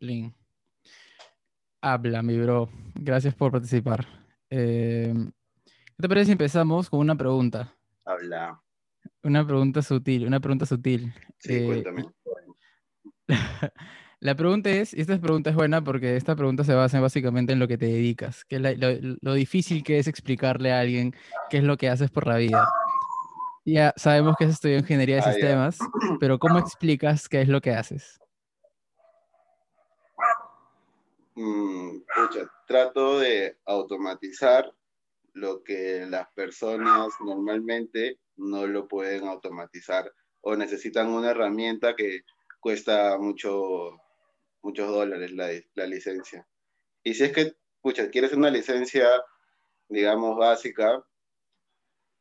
Lin. Habla, mi bro. Gracias por participar. Eh, ¿Qué te parece si empezamos con una pregunta? Habla. Una pregunta sutil, una pregunta sutil. Sí, Eh, cuéntame. La pregunta es, y esta pregunta es buena porque esta pregunta se basa básicamente en lo que te dedicas, que es la- lo, lo difícil que es explicarle a alguien qué es lo que haces por la vida. Ya sabemos que has estudiado ingeniería de Ah, sistemas, pero ¿cómo explicas qué es lo que haces? Mm, pucha, trato de automatizar lo que las personas normalmente no lo pueden automatizar o necesitan una herramienta que cuesta mucho, muchos dólares la, la licencia. Y si es que, pucha, quieres una licencia, digamos, básica,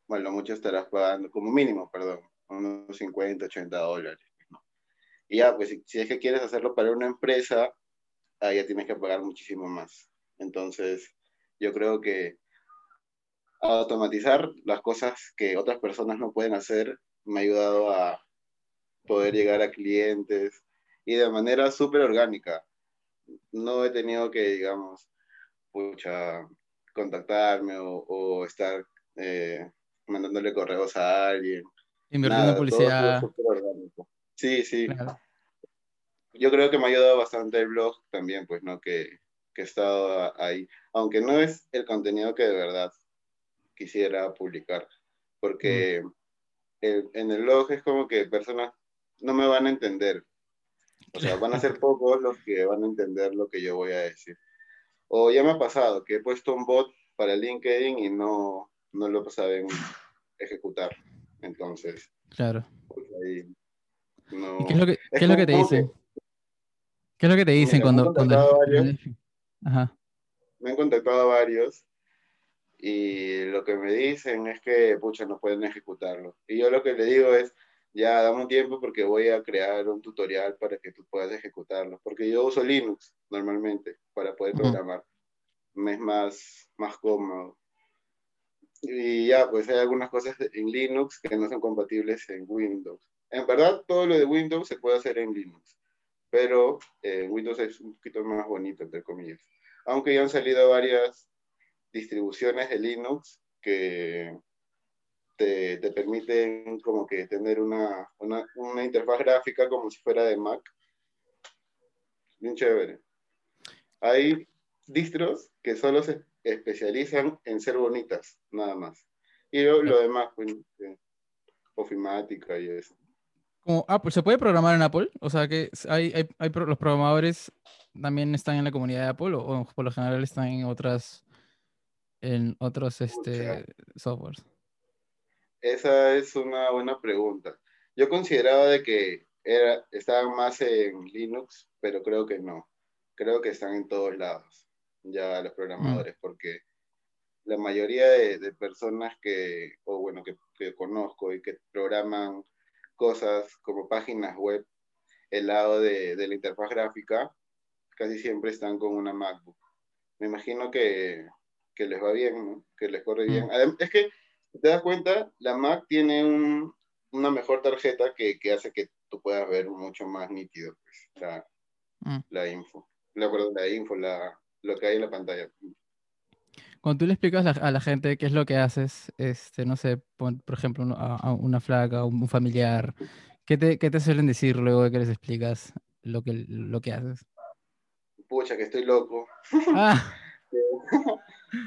bueno, mucho estarás pagando, como mínimo, perdón, unos 50, 80 dólares. Y ya, pues si es que quieres hacerlo para una empresa, ahí ya tienes que pagar muchísimo más. Entonces, yo creo que automatizar las cosas que otras personas no pueden hacer me ha ayudado a poder llegar a clientes y de manera súper orgánica. No he tenido que, digamos, pucha, contactarme o, o estar eh, mandándole correos a alguien. Invirtiendo en publicidad. Sí, sí. Claro. Yo creo que me ha ayudado bastante el blog también, pues, ¿no? Que, que he estado ahí. Aunque no es el contenido que de verdad quisiera publicar, porque el- en el blog es como que personas no me van a entender. O sea, van a ser pocos los que van a entender lo que yo voy a decir. O ya me ha pasado que he puesto un bot para LinkedIn y no, no lo saben ejecutar. Entonces, Claro. pues ahí no... ¿Y qué es lo que, Es qué es lo que te que- dicen? ¿Qué es lo que te dicen Mira, me han cuando, cuando contactado cuando varios. Ajá. me han contactado varios y lo que me dicen es que, pucha, no pueden ejecutarlo. Y yo lo que le digo es, ya, dame un tiempo porque voy a crear un tutorial para que tú puedas ejecutarlo. Porque yo uso Linux normalmente para poder programar. Me es más, más cómodo. Y ya, pues hay algunas cosas en Linux que no son compatibles en Windows. En verdad, todo lo de Windows se puede hacer en Linux, pero eh, Windows es un poquito más bonito, entre comillas. Aunque ya han salido varias distribuciones de Linux que te, te permiten como que tener una, una, una interfaz gráfica como si fuera de Mac. Bien chévere. Hay distros que solo se especializan en ser bonitas, nada más. Y lo, lo demás, pues, eh, ofimática y eso. Como Apple, ¿se puede programar en Apple? O sea que hay, hay, hay los programadores también están en la comunidad de Apple o, o por lo general están en otras en otros este softwares. Esa es una buena pregunta. Yo consideraba de que era, estaban más en Linux, pero creo que no. Creo que están en todos lados, ya los programadores, porque la mayoría de, de personas que, o bueno, que, que conozco y que programan cosas como páginas web, el lado de, de la interfaz gráfica, casi siempre están con una MacBook. Me imagino que, que les va bien, ¿no? Que les corre bien. Mm. Adem- Es que, te das cuenta, la Mac tiene un- una mejor tarjeta que, que hace que tú puedas ver mucho más nítido pues, la, Mm. la info. La, perdón, la info, la, lo que hay en la pantalla. Cuando tú le explicas la- a la gente qué es lo que haces, este, no sé, pon- por ejemplo, a, a una flaca, un familiar, ¿qué te, qué te suelen decir luego de que les explicas lo que, lo que haces? Pucha, que estoy loco. Ah,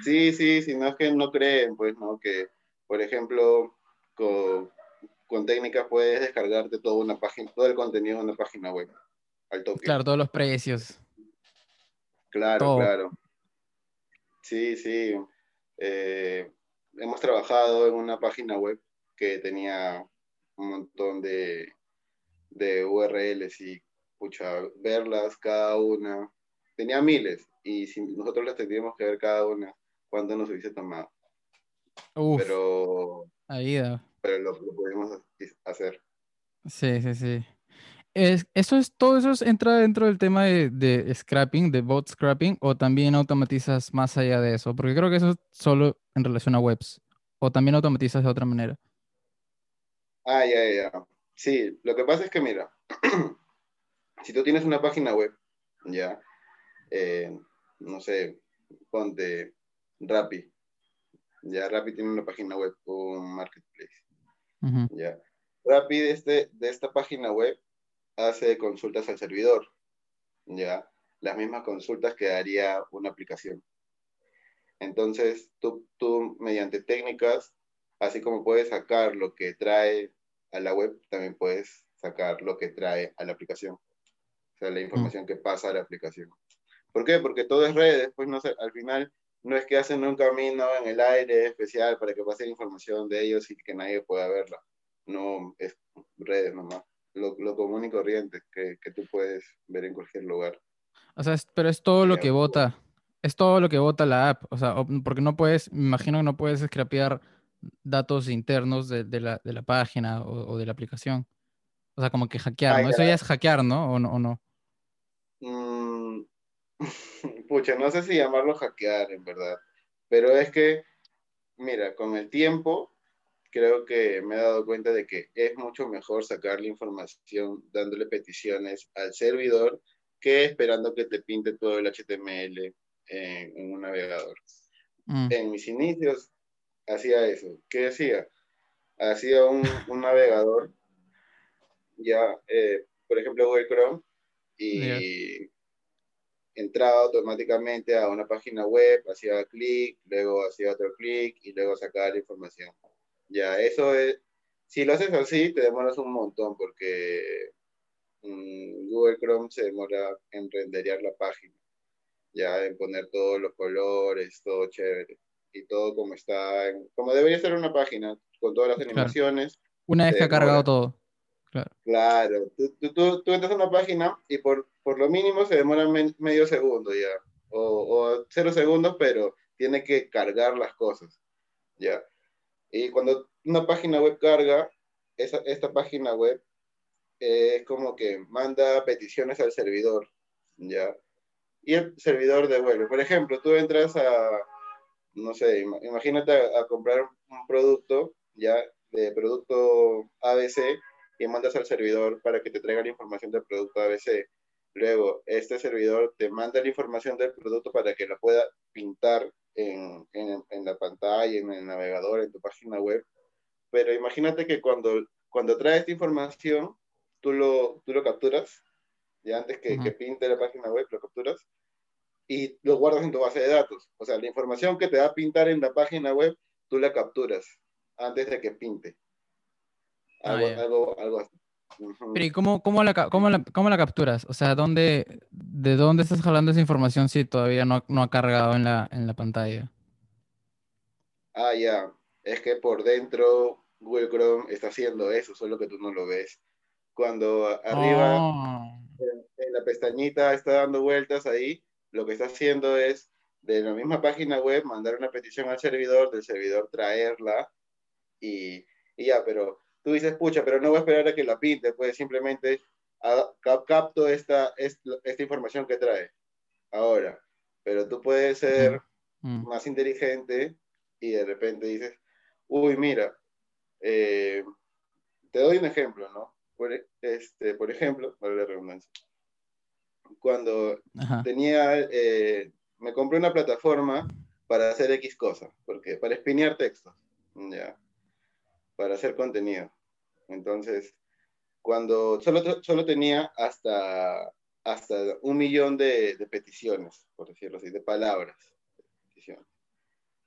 Sí, sí, si no es que no creen, pues, ¿no? Que, por ejemplo, con, con técnicas puedes descargarte toda una página, todo el contenido de una página web al toque. claro, todos los precios. Claro, todo. claro. Sí, sí. Eh, hemos trabajado en una página web que tenía un montón de, de URLs y, pucha, verlas cada una. Tenía miles y si nosotros las tendríamos que ver cada una, ¿cuánto nos hubiese tomado? Uf, Pero, ahí da. pero lo, lo pudimos hacer. Sí, sí, sí. Es, eso es, todo eso es- entra dentro del tema de, de scrapping, de bot scrapping, o también automatizas más allá de eso, porque creo que eso es solo en relación a webs, o también automatizas de otra manera. Ah, ya, ya. Sí, lo que pasa es que, mira, si tú tienes una página web ¿ya? Eh, no sé, ponte Rappi. Ya Rappi tiene una página web, un marketplace. Ya. Rappi de, este, de esta página web hace consultas al servidor. Ya. Las mismas consultas que haría una aplicación. Entonces, tú, tú mediante técnicas, así como puedes sacar lo que trae a la web, también puedes sacar lo que trae a la aplicación. O sea, la información que pasa a la aplicación. ¿Por qué? Porque todo es redes, pues no sé, al final no es que hacen un camino en el aire especial para que pase información de ellos y que nadie pueda verla. No, es redes nomás. Lo, lo común y corriente que, que, tú puedes ver en cualquier lugar. O sea, pero es todo lo que vota. Es todo lo que vota la app. O sea, porque no puedes, me imagino que no puedes scrapear datos internos de, de, la, de la, página o, o, de la aplicación. O sea, como que hackear, ¿no? Eso ya es hackear, ¿no? ¿O no? O no? Mm, pucha, no sé si llamarlo hackear, en verdad. Pero es que, mira, con el tiempo, creo que me he dado cuenta de que es mucho mejor sacar la información dándole peticiones al servidor que esperando que te pinte todo el HTML en, en un navegador. Mm. En mis inicios hacía eso. ¿Qué hacía? Hacía un, un navegador, ya, eh, por ejemplo, Google Chrome, y yeah. entraba automáticamente a una página web, hacía clic, luego hacía otro clic y luego sacaba la información. Ya, eso es, si lo haces así, te demoras un montón porque mmm, Google Chrome se demora en renderear la página, ya en poner todos los colores, todo chévere y todo como está, en, como debería ser una página, con todas las animaciones. Una vez que ha cargado todo. Claro, claro. Tú, tú, tú, tú, entras a una página y por, por lo mínimo se demora me, medio segundo ya, o, o, cero segundos, pero tiene que cargar las cosas, ya. Y cuando una página web carga, esa, esta página web eh, es como que manda peticiones al servidor, ya. Y el servidor devuelve. Por ejemplo, tú entras a, no sé, imagínate a, a, comprar un producto, ya, de producto ABC, y mandas al servidor para que te traiga la información del producto ABC. Luego, este servidor te manda la información del producto para que la pueda pintar en, en, en la pantalla, en el navegador, en tu página web. Pero imagínate que cuando, cuando trae esta información, tú lo, tú lo capturas, ya antes que, uh -huh. que pinte la página web, lo capturas, y lo guardas en tu base de datos. O sea, la información que te va a pintar en la página web, tú la capturas antes de que pinte. Algo, ah, algo, algo así. Pero ¿y cómo, cómo, la, cómo, la, cómo la capturas? O sea, ¿dónde, ¿de dónde estás jalando esa información si todavía no, no ha cargado en la, en la pantalla? Ah, ya. Es que por dentro Google Chrome está haciendo eso, solo que tú no lo ves. Cuando arriba oh. en, en la pestañita está dando vueltas ahí, lo que está haciendo es de la misma página web mandar una petición al servidor, del servidor traerla y, y ya, pero tú dices, pucha, pero no voy a esperar a que la pinte, pues simplemente a, capto esta, esta, esta, información que trae. Ahora, pero tú puedes ser mm. más inteligente y de repente dices, uy, mira, eh, te doy un ejemplo, ¿no? Por, este, por ejemplo, vale la redundancia. Cuando Ajá. tenía, eh, me compré una plataforma para hacer X cosas, porque para espinear textos, ya para hacer contenido. Entonces, cuando solo, solo tenía hasta, hasta un millón de, de peticiones, por decirlo así, de palabras.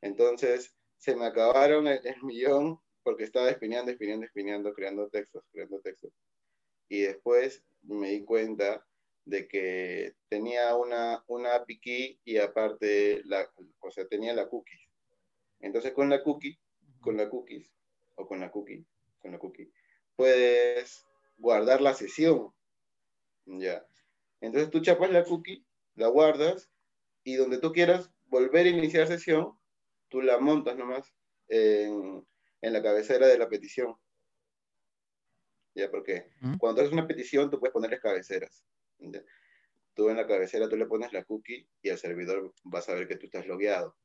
Entonces, se me acabaron el, millón porque estaba espineando, espineando, espineando, creando textos, creando textos. Y después me di cuenta de que tenía una, una API y aparte, la, o sea, tenía la cookie. Entonces, con la cookie, con la cookies, o con la cookie, con la cookie, puedes guardar la sesión. Ya. Entonces tú chapas la cookie, la guardas y donde tú quieras volver a iniciar sesión, tú la montas nomás en, en la cabecera de la petición. Ya, porque ¿Mm? cuando haces una petición, tú puedes ponerles cabeceras. ¿ya? Tú en la cabecera, tú le pones la cookie y el servidor va a saber que tú estás logueado.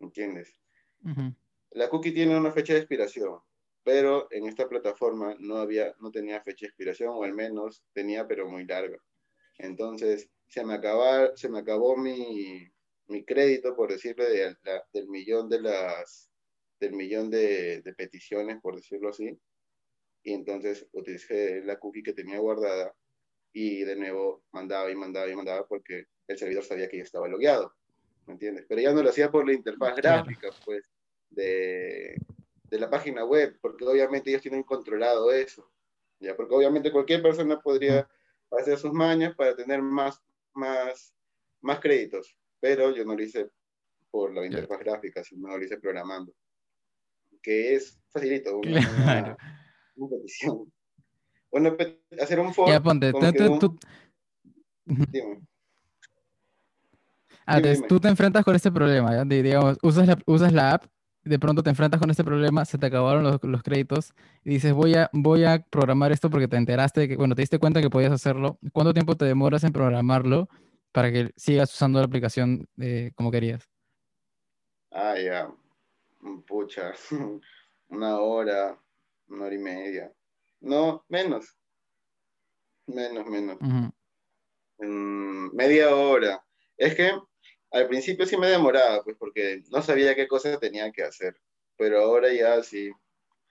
¿Entiendes? Uh -huh. La cookie tiene una fecha de expiración, pero en esta plataforma no había, no tenía fecha de expiración, o al menos tenía, pero muy larga. Entonces, se me, acaba, se me acabó mi, mi crédito, por decirlo, de, del millón de las del millón de, de, peticiones, por decirlo así. Y entonces utilicé la cookie que tenía guardada y de nuevo mandaba y mandaba y mandaba porque el servidor sabía que ya estaba logueado. ¿Me entiendes? Pero ya no lo hacía por la interfaz gráfica, pues, de, de la página web, porque obviamente ellos tienen controlado eso. ¿ya? Porque obviamente cualquier persona podría hacer sus mañas para tener más, más, más créditos, pero yo no lo hice por la interfaz gráfica, sino lo hice programando, que es facilito, una, petición. Bueno, hacer un foro. Ya, ponte, tú, ah, tú te enfrentas con este problema, digamos, usas la, usas la app de pronto te enfrentas con este problema, se te acabaron los, los, créditos y dices, voy a, voy a programar esto porque te enteraste de que, bueno, te diste cuenta que podías hacerlo. ¿Cuánto tiempo te demoras en programarlo para que sigas usando la aplicación eh, como querías? Ah, ya. Pucha. una hora, una hora y media. No, menos. Menos, menos. media hora. Es que al principio sí me demoraba, pues porque no sabía qué cosas tenía que hacer, pero ahora ya sí.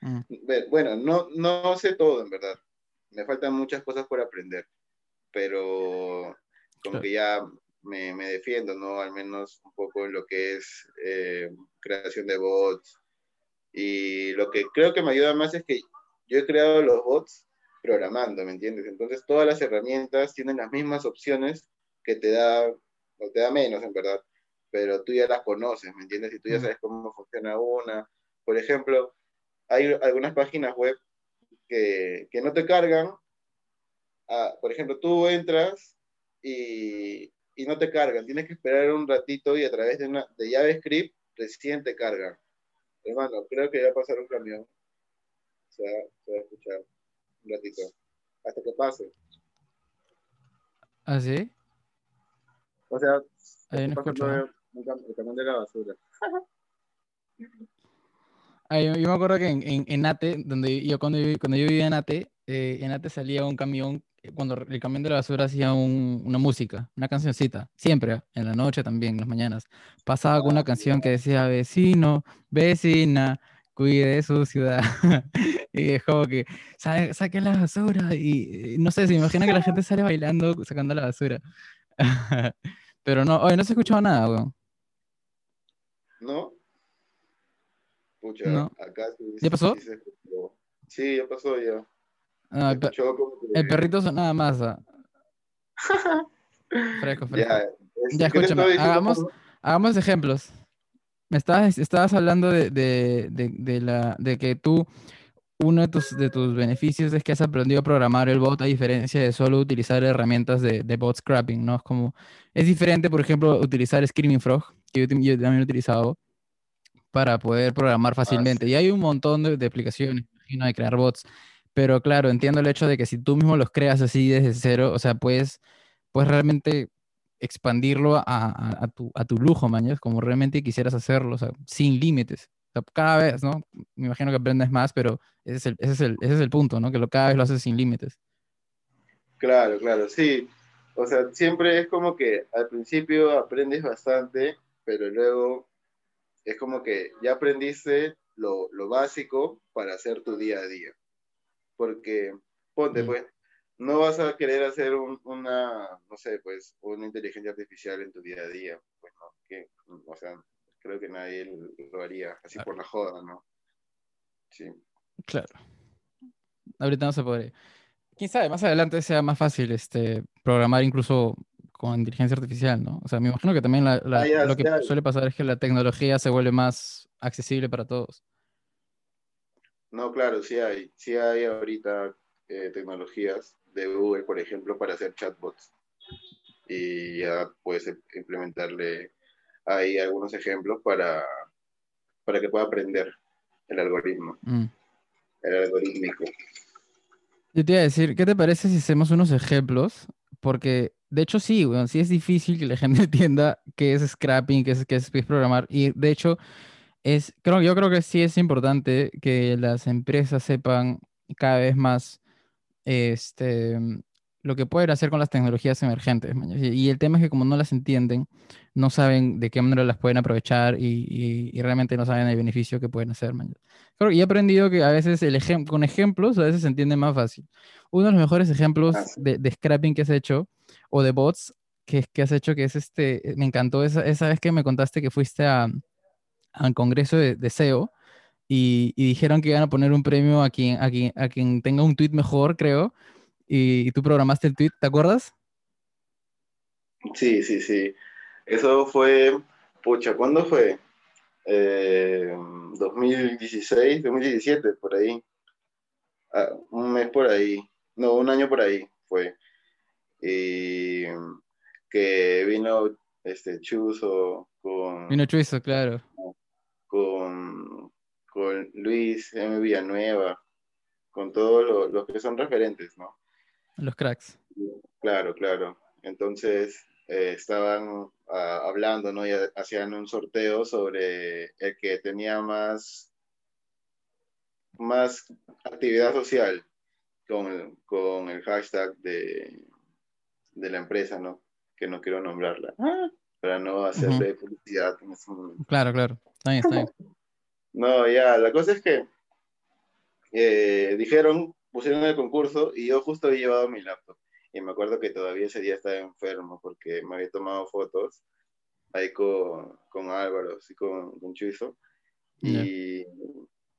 Mm. Bueno, no, no sé todo en verdad, me faltan muchas cosas por aprender, pero como que ya me, me, defiendo, ¿no? Al menos un poco en lo que es eh, creación de bots. Y lo que creo que me ayuda más es que yo he creado los bots programando, ¿me entiendes? Entonces todas las herramientas tienen las mismas opciones que te da o te da menos en verdad, pero tú ya las conoces, ¿me entiendes? Y tú ya sabes cómo funciona una. Por ejemplo, hay algunas páginas web que, que no te cargan. Ah, por ejemplo, tú entras y, y, no te cargan, tienes que esperar un ratito y a través de, una, de JavaScript recién te cargan. Hermano, creo que va a pasar un camión. Se va, se va a escuchar un ratito. Hasta que pase. ¿Ah, sí? O sea, Ahí no escucho, el, camión de la basura. yo, me acuerdo que en, en, en, ATE, donde yo cuando, yo, cuando yo vivía en ATE, eh, en ATE salía un camión, eh, cuando el camión de la basura hacía un, una música, una cancioncita, siempre, en la noche también, en las mañanas. Pasaba con una canción que decía, vecino, vecina, cuide su ciudad. y es como que, saquen la basura. Y no sé, se imagina que la gente sale bailando, sacando la basura. Pero no, hoy no se escuchaba nada, weón. ¿No? Pucha, acá sí, ¿Ya pasó? Sí, ya pasó ya. Ah, el, perrito son nada más. Ah. fresco, fresco. Ya, ya escúchame, hagamos, hagamos ejemplos. Me estabas, estabas hablando de, de, de, de, la, de que tú uno de tus, de tus beneficios es que has aprendido a programar el bot a diferencia de solo utilizar herramientas de, de bot scrapping, ¿no? Es como, es diferente, por ejemplo, utilizar Screaming Frog, que yo, también he utilizado, para poder programar ah, fácilmente. Y hay un montón de, de aplicaciones, imagino, de crear bots, pero claro, entiendo el hecho de que si tú mismo los creas así desde cero, o sea, puedes, puedes realmente expandirlo a, a, a tu, a tu lujo, mañana, como realmente quisieras hacerlo, o sea, sin límites cada vez, ¿no? Me imagino que aprendes más, pero ese es el, ese es el, ese es el punto, ¿no? Que lo, cada vez lo haces sin límites. Claro, claro, sí. O sea, siempre es como que al principio aprendes bastante, pero luego es como que ya aprendiste lo, lo básico para hacer tu día a día. Porque, ponte, mm. pues, no vas a querer hacer un, una, no sé, pues, una inteligencia artificial en tu día a día. Pues, ¿no? Que, o sea, creo que nadie lo haría así por la joda, ¿no? Sí. Claro. Ahorita no se puede. Quién sabe, más adelante sea más fácil este, programar incluso con inteligencia artificial, ¿no? O sea, me imagino que también ah, lo que suele pasar es que la tecnología se vuelve más accesible para todos. No, claro, sí hay. Sí hay ahorita eh, tecnologías de Google, por ejemplo, para hacer chatbots. Y ya puedes implementarle hay algunos ejemplos para, para que pueda aprender el algoritmo, mm. el algorítmico. Yo te iba a decir, ¿qué te parece si hacemos unos ejemplos? Porque, de hecho, sí, bueno, sí es difícil que la gente entienda qué es scrapping, qué es, qué es programar. Y, de hecho, es, creo, yo creo que sí es importante que las empresas sepan cada vez más este, lo que pueden hacer con las tecnologías emergentes. Y el tema es que como no las entienden, no saben de qué manera las pueden aprovechar y, y- y realmente no saben el beneficio que pueden hacer. Creo, y he aprendido que a veces el ejem- con ejemplos a veces se entiende más fácil. Uno de los mejores ejemplos de, de scrapping que has hecho o de bots que, que has hecho, que es este, me encantó esa, esa vez que me contaste que fuiste a, al Congreso de, de SEO y, y dijeron que iban a poner un premio a quien, a quien, a quien tenga un tweet mejor, creo, y, y tú programaste el tweet, ¿te acuerdas? Sí, sí, sí. Eso fue, pucha, ¿cuándo fue? Eh, 2016, 2017, por ahí. Ah, un mes por ahí. No, un año por ahí fue. Y que vino este Chuzo con, Vino Chuizo, claro, con, con Luis M. Villanueva, con todos lo- los que son referentes, ¿no? Los cracks. Claro, claro. Entonces eh, estaban ah, hablando, ¿no? Y ha- hacían un sorteo sobre el que tenía más, más actividad social con el, con el hashtag de, de la empresa, ¿no? Que no quiero nombrarla, para no hacerle publicidad en este momento. Claro, claro. Está bien, está bien. No, ya, la cosa es que eh, dijeron, pusieron el concurso y yo justo había llevado mi laptop. Y me acuerdo que todavía ese día estaba enfermo porque me había tomado fotos ahí con, con Álvaro, así con, con Chuizo. Y,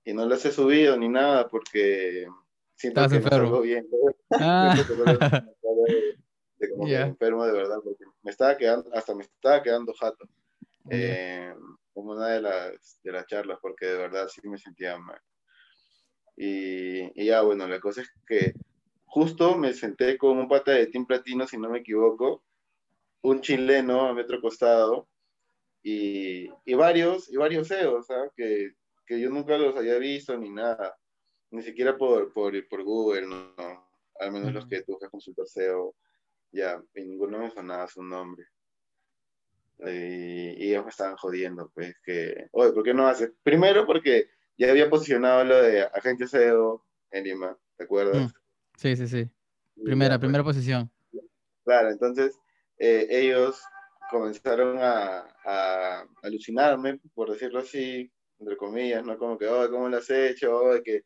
y no las he subido ni nada porque siento Estabas que no enfermo. bien. Ah, que me acabo de, de como que Ya. enfermo de verdad porque me estaba quedando, hasta me estaba quedando jato ya. eh, en una de las, de las charlas, porque de verdad sí me sentía mal. Y, y ya, bueno, la cosa es que justo me senté con un pata de Team Platino, si no me equivoco, un chileno a metro costado, y, y varios, y varios CEOs, ¿ah? que, que yo nunca los había visto ni nada, ni siquiera por, por, por Google, no, no. al menos los que tuve consultor SEO, ya, y ninguno me sonaba su nombre. Y, y ellos me estaban jodiendo, pues, que, oye, ¿por qué no haces? Primero porque ya había posicionado lo de agente SEO en Lima, ¿te acuerdas? Mm. Sí, sí, sí. Primera, ya, pues, primera posición. Claro, entonces eh, ellos comenzaron a, a alucinarme, por decirlo así, entre comillas, ¿no? Como que, oh, ¿cómo lo has hecho? Oh, que...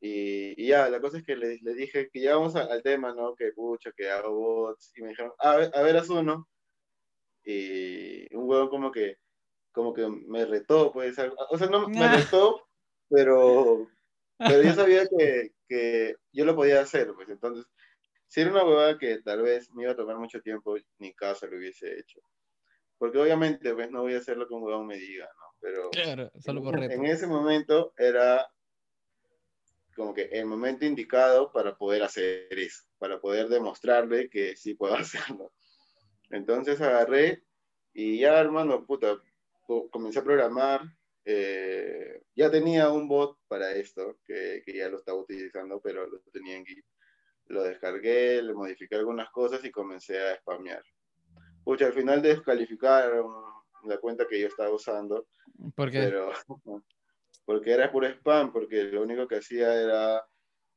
Y, y ya, la cosa es que les, les dije que ya vamos a- al tema, ¿no? Que pucha, que hago bots. Y me dijeron, a ver, a ver, haz uno. Y un huevo como que, como que me retó, pues, o sea, no me Ah. retó, pero, pero yo sabía que, que yo lo podía hacer, pues, entonces, si era una huevada que tal vez me iba a tomar mucho tiempo, ni caso lo hubiese hecho. Porque obviamente, pues, no voy a hacer lo que un huevón me diga, ¿no? Pero Claro, solo por en, en ese momento era como que el momento indicado para poder hacer eso, para poder demostrarle que sí puedo hacerlo. Entonces agarré y ya, hermano, puta, co- comencé a programar. Eh, ya tenía un bot para esto, que, que ya lo estaba utilizando, pero lo tenía en Git. Lo descargué, le modifiqué algunas cosas y comencé a spamear. Pucha, al final descalificaron la cuenta que yo estaba usando, ¿Por qué? pero porque era puro spam, porque lo único que hacía era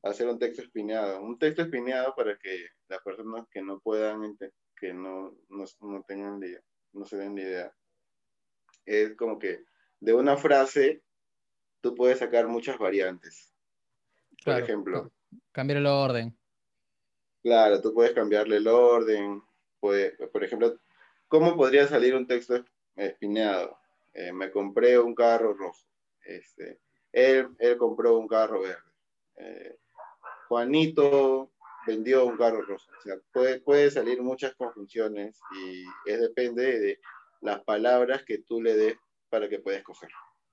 hacer un texto espineado, un texto espineado para que las personas que no puedan, que no, no, no tengan idea, no se den la idea. Es como que de una frase tú puedes sacar muchas variantes. Por ejemplo, ca- cambiar el orden. claro, tú puedes cambiarle el orden, puede- por ejemplo, ¿cómo podría salir un texto espineado? Eh, me compré un carro rojo. Este, él, él compró un carro verde. Eh, Juanito vendió un carro rojo. O sea, puede, puede salir muchas conjunciones y es depende de las palabras que tú le des para que pueda escoger.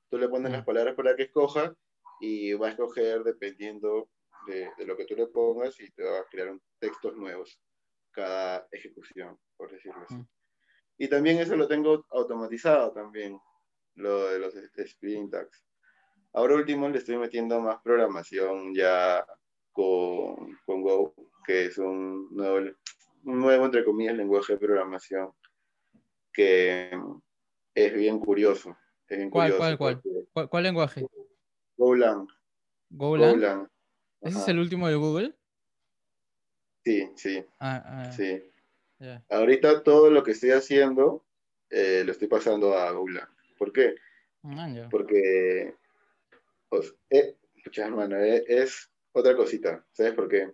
Tú le pones Mm. las palabras para que escoja y va a escoger dependiendo de, de lo que tú le pongas y te va a crear un- textos nuevos cada ejecución, por decirlo así. Mm. Y también eso lo tengo automatizado también, lo de los sprint tags. Ahora último le estoy metiendo más programación ya con, con Go, que es un nuevo, un nuevo, entre comillas, lenguaje de programación que es bien curioso. Es bien ¿Cuál, curioso cuál, cuál? ¿Cuál, lenguaje? Golang. ¿Golang? Golang. ¿Ese es el último de Google? Sí, sí, Ah, ah, sí. Ahorita todo lo que estoy haciendo eh, lo estoy pasando a Golang. ¿Por qué? Man, ya. Porque, pues, eh, pucha, hermano, eh, es otra cosita. ¿Sabes por qué?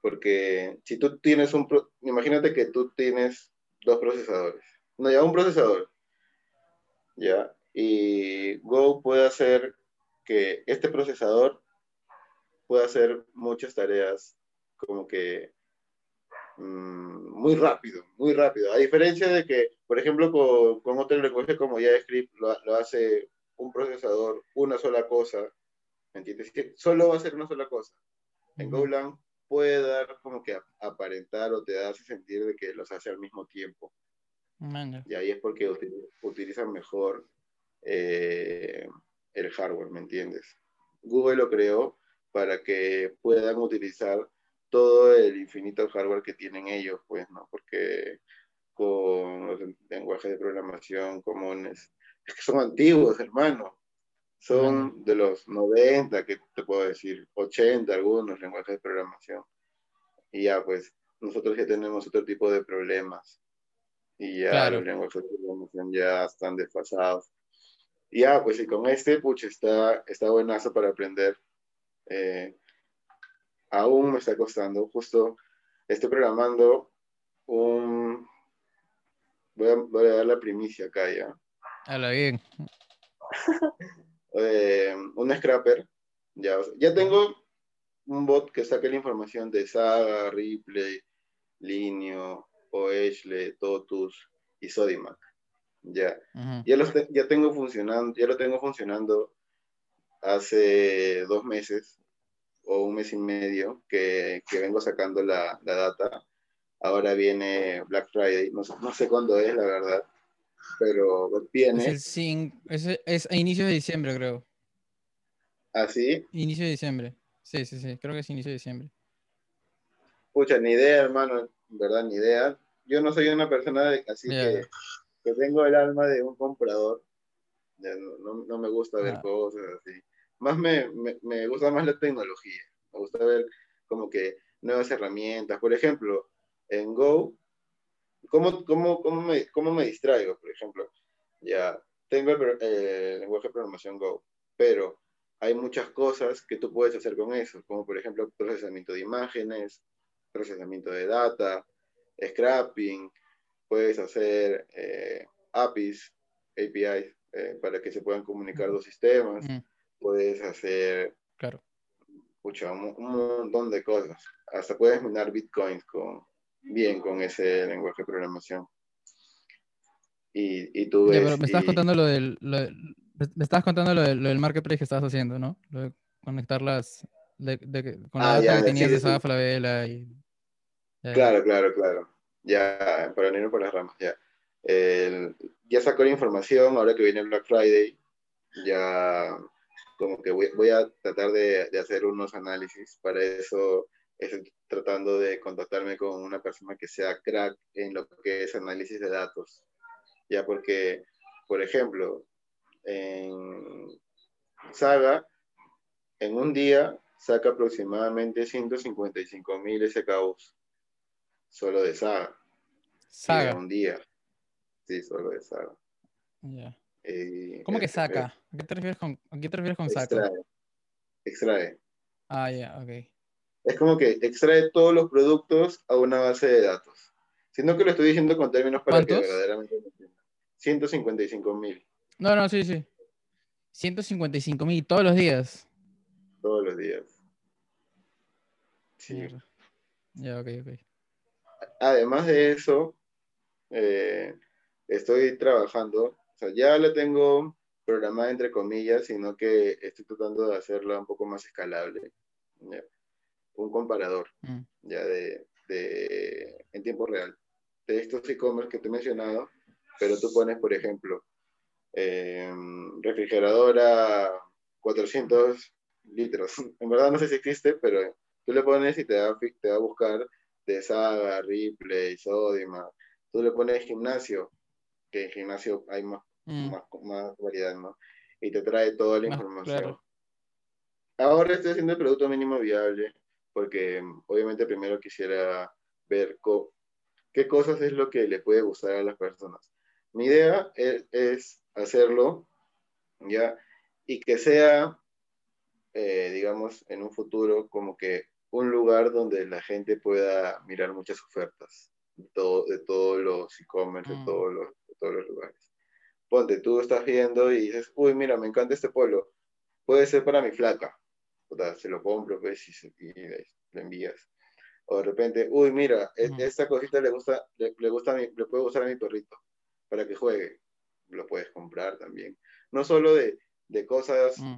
Porque si tú tienes un, pro- imagínate que tú tienes dos procesadores, no, ya un procesador, ¿ya? Y Go puede hacer que este procesador pueda hacer muchas tareas como que mm, muy rápido, muy rápido. A diferencia de que, por ejemplo, con, con otro lenguaje como JavaScript lo, lo hace un procesador, una sola cosa, ¿me entiendes? Solo va a hacer una sola cosa. En. Golang puede dar como que ap- aparentar o te hace sentir de que los hace al mismo tiempo. Man. Y ahí es porque util- utilizan mejor eh, el hardware, ¿me entiendes? Google lo creó para que puedan utilizar todo el infinito hardware que tienen ellos, pues, ¿no? Porque con los lenguajes de programación comunes, es que son antiguos, hermano. Son de los 90, que te puedo decir, 80 algunos lenguajes de programación. Y ya, pues, nosotros ya tenemos otro tipo de problemas. Y ya Claro. los lenguajes de programación ya están desfasados. Y ya, pues, y con este, pucha, está, está buenazo para aprender. Eh, aún me está costando. Justo estoy programando un... Voy a, voy a dar la primicia acá ya. Habla bien. eh, un scrapper. Ya, ya tengo un bot que saque la información de Saga, Ripley, Linio, Oeshle, Totus y Sodimac. Ya, ya, los te- ya tengo funcionando, ya lo tengo funcionando hace dos meses o un mes y medio que, que vengo sacando la, la data. Ahora viene Black Friday, no, sé- no sé cuándo es, la verdad, pero Es viene el cin- es, es a inicio de diciembre, creo. así. Inicio de diciembre. Sí, sí, sí. Creo que es inicio de diciembre. Pucha, ni idea, hermano, verdad, ni idea. Yo no soy una persona de- así Ya. que, que tengo el alma de un comprador. No, no- no me gusta ver Ah. cosas así. Más me, me, me gusta más la tecnología. Me gusta ver como que nuevas herramientas. Por ejemplo, en Go, ¿cómo, cómo, cómo, me, cómo me distraigo? Por ejemplo, ya tengo el, eh, lenguaje de programación Go, pero hay muchas cosas que tú puedes hacer con eso, como por ejemplo procesamiento de imágenes, procesamiento de data, scrapping, puedes hacer eh, APIs, APIs, eh, para que se puedan comunicar dos sistemas, Ujú. puedes hacer Claro. pucha, un, un montón de cosas. Hasta puedes minar bitcoins con, bien con ese lenguaje de programación. Y, y tú Ya, pero me estabas y- contando lo del, lo del- me estabas contando lo del, lo del marketplace que estabas haciendo, ¿no? Lo de conectar las, de- de con la Ah, data ya, que tenías sí, de Falabella y... Claro, claro, claro. Ya, para no irme por las ramas, ya. Ya sacó la información, ahora que viene Black Friday, ya como que voy, voy a tratar de, de hacer unos análisis. Para eso estoy tratando de contactarme con una persona que sea crack en lo que es análisis de datos. Ya porque, por ejemplo, en Saga, en un día saca aproximadamente 155 mil SKUs solo de Saga. Saga. un día. Sí, solo de Saga. Ya. Y, ¿Cómo que eh, saca? ¿A qué te refieres con, a qué te refieres con saca? Extrae. Extrae. Ah, ya, ok. Es como que extrae todos los productos a una base de datos. Sino que lo estoy diciendo con términos para que verdaderamente lo entiendan. 155 mil No, no, sí, sí. 155 mil todos los días. todos los días. Sí. Ya, ok, ok. Además de eso, eh, estoy trabajando, o sea, ya la tengo programada entre comillas, sino que estoy tratando de hacerla un poco más escalable. ¿ya? Un comparador. Mm. ya de, de- en tiempo real de estos e-commerce que te he mencionado, pero tú pones, por ejemplo, eh, refrigeradora 400 litros. En verdad no sé si existe, pero tú le pones y te va, te va a buscar de Saga, Ripley, Sodima. Tú le pones gimnasio, que en gimnasio hay más, Mm. más, más variedad, ¿no? Y te trae toda la Más información. claro. Ahora estoy haciendo el producto mínimo viable porque obviamente primero quisiera ver qué cosas es lo que le puede gustar a las personas. Mi idea es, es hacerlo, ¿ya? Y que sea, eh, digamos, en un futuro como que un lugar donde la gente pueda mirar muchas ofertas de, todo, de todos los e-commerce, de, mm. todos los, de todos los lugares. Ponte, tú estás viendo y dices, uy, mira, me encanta este polo, puede ser para mi flaca. O sea, se lo compro, pues, y, y le envías. O de repente, uy, mira, e, esta cosita le gusta, le, gusta a mi, le puede gustar a mi perrito para que juegue. Lo puedes comprar también. No solo de, de cosas mm.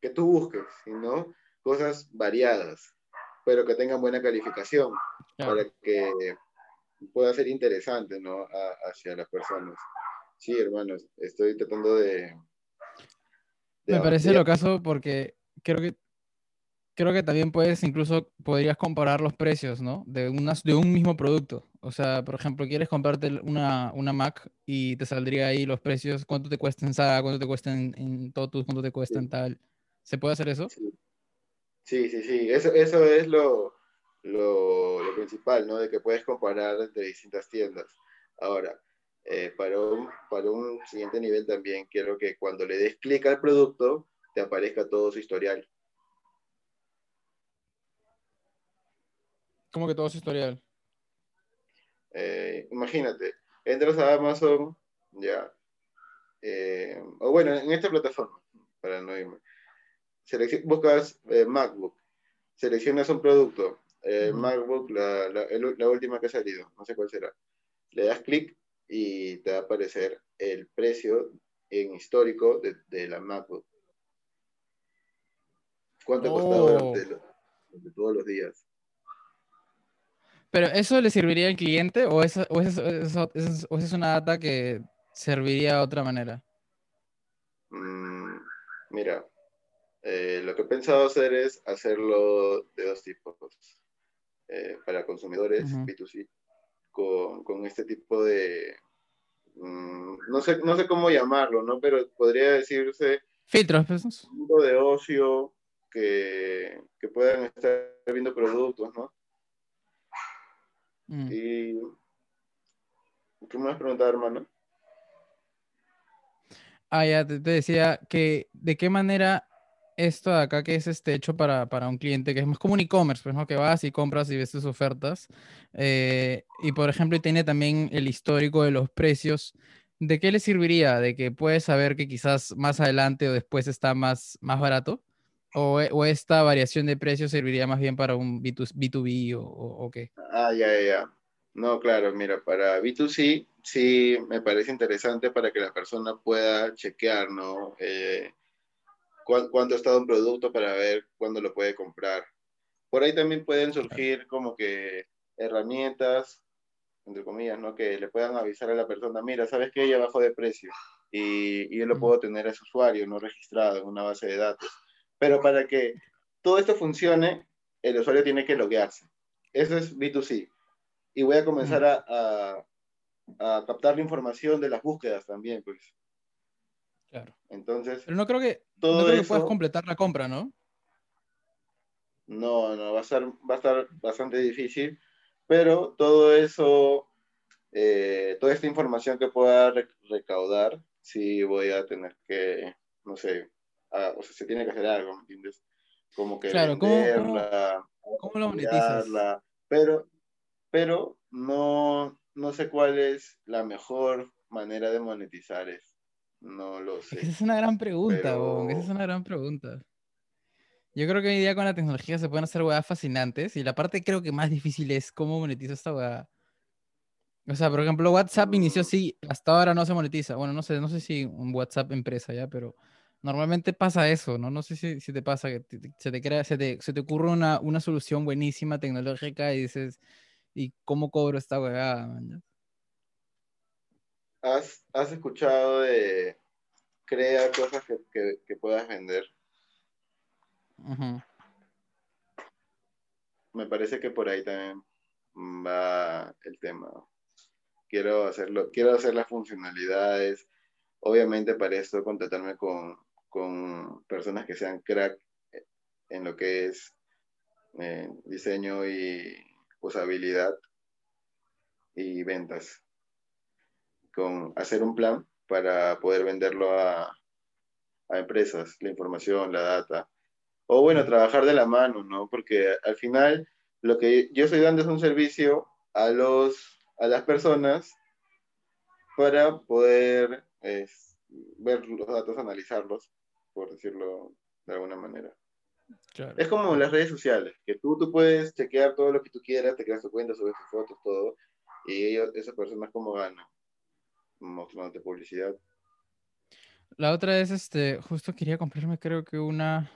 que tú busques, sino cosas variadas, pero que tengan buena calificación para que pueda ser interesante, ¿no? hacia las personas. Sí, hermanos, estoy tratando de... Me parece lo caso porque creo que creo que también puedes, incluso podrías comparar los precios, ¿no? De, unas, de un mismo producto. O sea, por ejemplo, quieres comprarte una, una Mac y te saldría ahí los precios, cuánto te cuesta en Saga, cuánto te cuesta en, en Totus, cuánto te cuesta en tal. ¿Se puede hacer eso? Sí, sí, sí. Eso, eso es lo, lo, lo, principal, ¿no? De que puedes comparar entre distintas tiendas. Ahora, eh, para, un, para un siguiente nivel también quiero que cuando le des clic al producto, te aparezca todo su historial ¿Cómo que todo su historial? Eh, imagínate, entras a Amazon, ya, eh, o bueno, en esta plataforma, para no irme, buscas eh, MacBook, seleccionas un producto, MacBook, la, la, última que ha salido, no sé cuál será, le das clic y te va a aparecer el precio en histórico de, la MacBook. ¿Cuánto ha costado oh. durante todos los días? Pero ¿eso le serviría al cliente o esa, o, es una data que serviría de otra manera? Mm, mira, eh, lo que he pensado hacer es hacerlo de dos tipos. Eh, para consumidores B2C, con, con, este tipo de... Mm, no, sé, no sé cómo llamarlo, ¿no? Pero podría decirse... Filtros, pues. Un tipo de ocio que, que puedan estar viendo productos, ¿no? Mm. Y... ¿Qué me vas a preguntar, hermano? Ah, ya te, decía que de qué manera esto de acá que es este hecho para, para un cliente, que es más como un e-commerce, pues, ¿no? Que vas y compras y ves tus ofertas. Eh, y por ejemplo, tiene también el histórico de los precios. ¿De qué le serviría? ¿De que puedes saber que quizás más adelante o después está más, más barato? ¿O, o esta variación de precios serviría más bien para un B2, b o, o, qué? Ah, ya, ya. No, claro, mira, para B2C sí me parece interesante para que la persona pueda chequear, ¿no? Eh, cuánto ha estado un producto para ver cuándo lo puede comprar. Por ahí también pueden surgir como que herramientas, entre comillas, ¿no? Que le puedan avisar a la persona, mira, ¿sabes qué? Ya bajó de precio y, y yo lo puedo tener a ese usuario, no registrado en una base de datos. Pero para que todo esto funcione, el usuario tiene que loguearse. Eso es B2C. Y voy a comenzar a, a, captar la información de las búsquedas también, pues. Claro. Entonces. Pero no creo que, todo no creo que puedas completar la compra, ¿no? No, no, va a, ser, va a estar bastante difícil, pero todo eso, eh, toda esta información que pueda recaudar, sí voy a tener que, no sé, o sea, se tiene que hacer algo, ¿me entiendes? Como que claro, venderla, ¿cómo, cómo, lo monetizas? Pero, pero no, no sé cuál es la mejor manera de monetizar eso. No lo sé. Esa es una gran pregunta, esa es una gran pregunta. Yo creo que hoy día con la tecnología se pueden hacer weas fascinantes y la parte creo que más difícil es cómo monetizo esta wea. O sea, por ejemplo, WhatsApp inició mm. así, hasta ahora no se monetiza. Bueno, no sé, no sé si un WhatsApp empresa ya, pero Normalmente pasa eso, ¿no? No sé si, si te pasa que se, te crea, se, te, se te ocurre una, una, solución buenísima tecnológica y dices, ¿y cómo cobro esta huevada? ¿Has, ¿Has, escuchado de crea cosas que, que, puedas vender? Me parece que por ahí también va el tema. Quiero hacerlo, quiero hacer las funcionalidades. Obviamente para esto contratarme con con personas que sean crack en lo que es en diseño y usabilidad y ventas. Con hacer un plan para poder venderlo a, a empresas, la información, la data. O bueno, trabajar de la mano, ¿no? Porque al final lo que yo estoy dando es un servicio a, los, a las personas para poder ver los datos, analizarlos, por decirlo de alguna manera. Es como las redes sociales, que tú, tú puedes chequear todo lo que tú quieras, te creas tu cuenta, subes tus fotos, todo, y ellos, esas personas como ganan, mostrándote publicidad. La otra es, este, justo quería comprarme creo que una,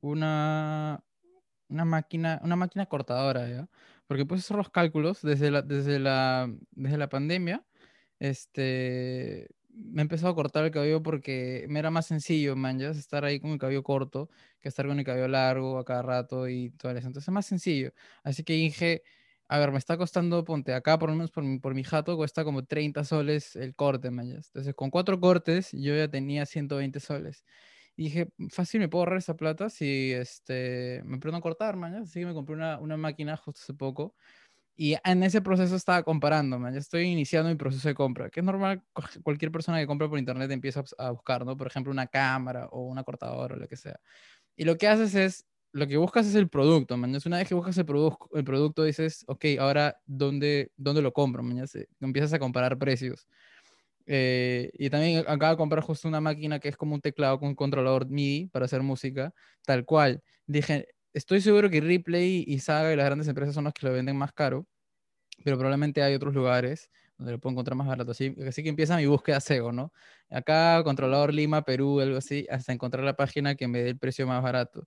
una, una máquina, una máquina cortadora, ¿ya? Porque puedes hacer los cálculos desde la, desde la, desde la pandemia, este, me he empezado a cortar el cabello porque me era más sencillo, man, ya estar ahí con el cabello corto que estar con el cabello largo a cada rato y todo eso. Entonces es más sencillo. Así que dije, a ver, me está costando, ponte acá, por lo menos por mi, por mi jato, cuesta como 30 soles el corte, man. Entonces con cuatro cortes yo ya tenía 120 soles. Y dije, fácil, me puedo ahorrar esa plata si este, me aprendo a cortar, man. Así que me compré una, una máquina justo hace poco y en ese proceso estaba comparando, man. Ya estoy iniciando mi proceso de compra, que es normal, cualquier persona que compra por internet empieza a buscar, ¿no? Por ejemplo, una cámara o una cortadora o lo que sea. Y lo que haces es, lo que buscas es el producto, man. Una vez que buscas el, el producto, dices, ok, ahora, ¿dónde, dónde lo compro, man? empiezas a comparar precios. Eh, y también acabo de comprar justo una máquina que es como un teclado con un controlador MIDI para hacer música, tal cual. Dije, Estoy seguro que Ripley y Saga y las grandes empresas son los que lo venden más caro, pero probablemente hay otros lugares donde lo puedo encontrar más barato. Así, así que empieza mi búsqueda SEO, ¿no? Acá, controlador Lima, Perú, algo así, hasta encontrar la página que me dé el precio más barato.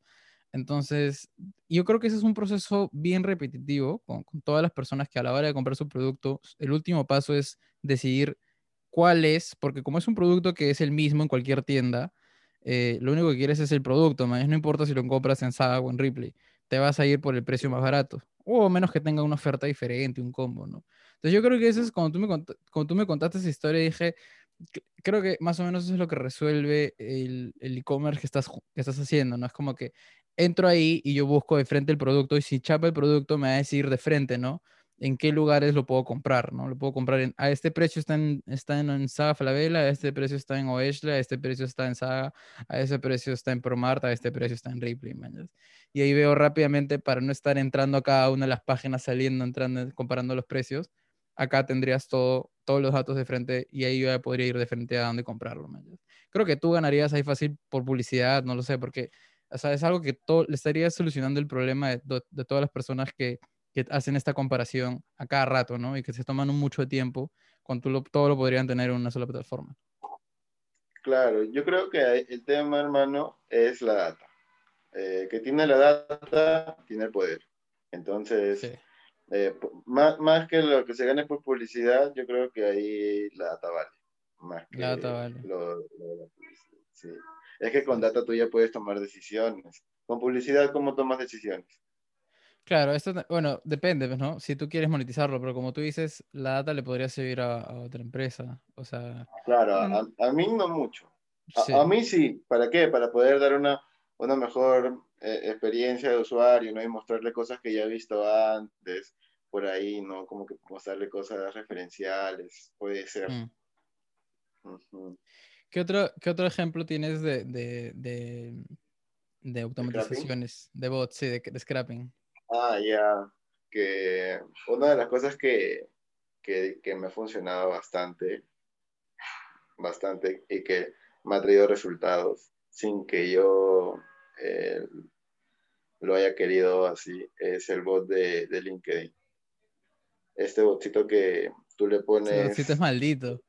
Entonces, yo creo que ese es un proceso bien repetitivo con, todas las personas que a la hora de comprar su producto, el último paso es decidir cuál es, porque como es un producto que es el mismo en cualquier tienda, eh, lo único que quieres es el producto, no importa si lo compras en Saga o en Ripley, te vas a ir por el precio más barato, o menos que tenga una oferta diferente, un combo, ¿no? Entonces yo creo que eso es cuando tú me, cuando tú me contaste esa historia, dije, creo que más o menos eso es lo que resuelve el e-commerce que, estás, que estás haciendo, ¿no? Es como que entro ahí y yo busco de frente el producto y si chapa el producto me va a decir de frente, ¿no? en qué lugares lo puedo comprar, ¿no? Lo puedo comprar en, a este precio está en, está en, Saga Falabella, a este precio está en Oeshla, a este precio está en Saga, a ese precio está en Promart, a este precio está en Ripley, man. Y ahí veo rápidamente, para no estar entrando a cada una de las páginas, saliendo, entrando, comparando los precios, acá tendrías todo, todos los datos de frente y ahí yo ya podría ir de frente a dónde comprarlo, man. Creo que tú ganarías ahí fácil por publicidad, no lo sé, porque o sea, es algo que todo, le estaría solucionando el problema de, de todas las personas que que hacen esta comparación a cada rato, ¿no? Y que se toman mucho tiempo, cuando todo lo podrían tener en una sola plataforma. Claro, yo creo que el tema, hermano, es la data. Eh, que tiene la data, tiene el poder. Entonces, eh, más, más, que lo que se gane por publicidad, yo creo que ahí la data vale. Más que la data vale. sí. Es que con data tú ya puedes tomar decisiones. Con publicidad, ¿cómo tomas decisiones? Claro, esto, bueno, depende, pues, ¿no? Si tú quieres monetizarlo, pero como tú dices, la data le podría servir a, otra empresa, o sea... Claro, a, mí no mucho. A, mí sí, ¿para qué? Para poder dar una, una mejor eh, experiencia de usuario, ¿no? Y mostrarle cosas que ya he visto antes, por ahí, ¿no? Como que mostrarle cosas referenciales, puede ser. Mm. ¿Qué, otro, ¿Qué otro ejemplo tienes de, de, de, automatizaciones, de bots, sí, de, de scrapping? Ah, ya, que una de las cosas que, que, que me ha funcionado bastante, bastante, y que me ha traído resultados sin que yo eh, lo haya querido así, es el bot de, de LinkedIn. Este botcito que tú le pones... Este botcito es maldito.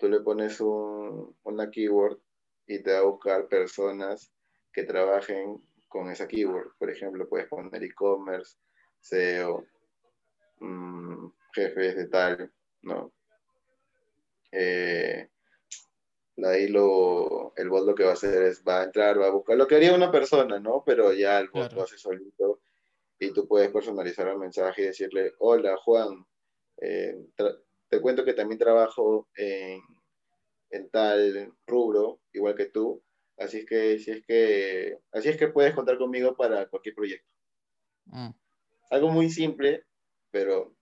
Tú le pones un, una keyword y te va a buscar personas que trabajen con esa keyword. Por ejemplo, puedes poner e-commerce, SEO, mm, jefes de tal, ¿no? Eh, ahí lo, el bot lo que va a hacer es, va a entrar, va a buscar lo que haría una persona, ¿no? Pero ya el bot lo hace solito y tú puedes personalizar el mensaje y decirle, hola Juan, eh, te cuento que también trabajo en, en tal rubro, igual que tú, Así es que, si es que, así es que puedes contar conmigo para cualquier proyecto. Mm. Algo muy simple, pero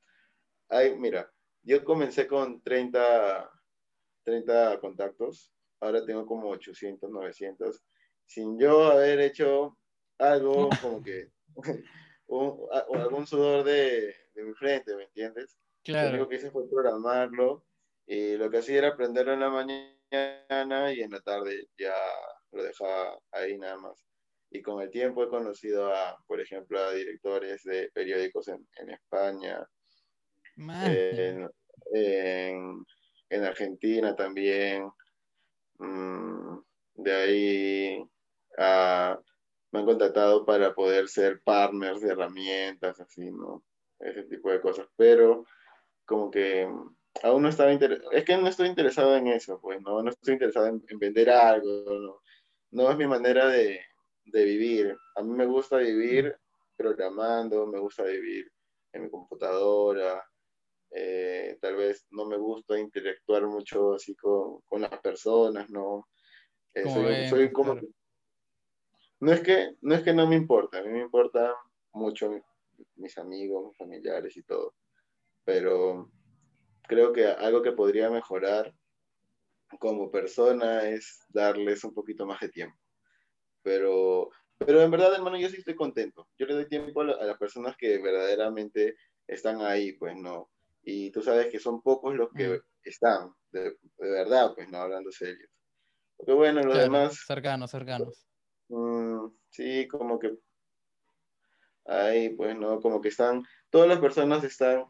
hay, mira, yo comencé con 30, 30 contactos, ahora tengo como 800, 900, sin yo haber hecho algo como que un, a- algún sudor de, de mi frente, ¿me entiendes? Lo único Claro. que hice fue programarlo y lo que hacía era aprenderlo en la mañana y en la tarde ya lo dejaba ahí nada más. Y con el tiempo he conocido a, por ejemplo, a directores de periódicos en, en España, en, en, en Argentina también. Mm, de ahí ah, me han contactado para poder ser partners de herramientas, así, ¿no? Ese tipo de cosas. Pero como que aún no estaba interesado, es que no estoy interesado en eso, pues, ¿no? No estoy interesado en, en vender algo, ¿no? No es mi manera de, de vivir. A mí me gusta vivir programando, me gusta vivir en mi computadora, eh, tal vez no me gusta interactuar mucho así con, con las personas, ¿no? Eh, soy, soy como, claro. no es que, no es que no me importa, a mí me importa mucho mi- mis amigos, mis familiares y todo, pero creo que algo que podría mejorar como persona es darles un poquito más de tiempo, pero, pero en verdad, hermano, yo sí estoy contento, yo le doy tiempo a, la- a las personas que verdaderamente están ahí, pues, ¿no? Y tú sabes que son pocos los que Mm, están, de, de verdad, pues, no hablando serio. Porque bueno, los Claro, demás, cercanos, cercanos. mm, sí, como que ahí, pues, ¿no? Como que están, todas las personas están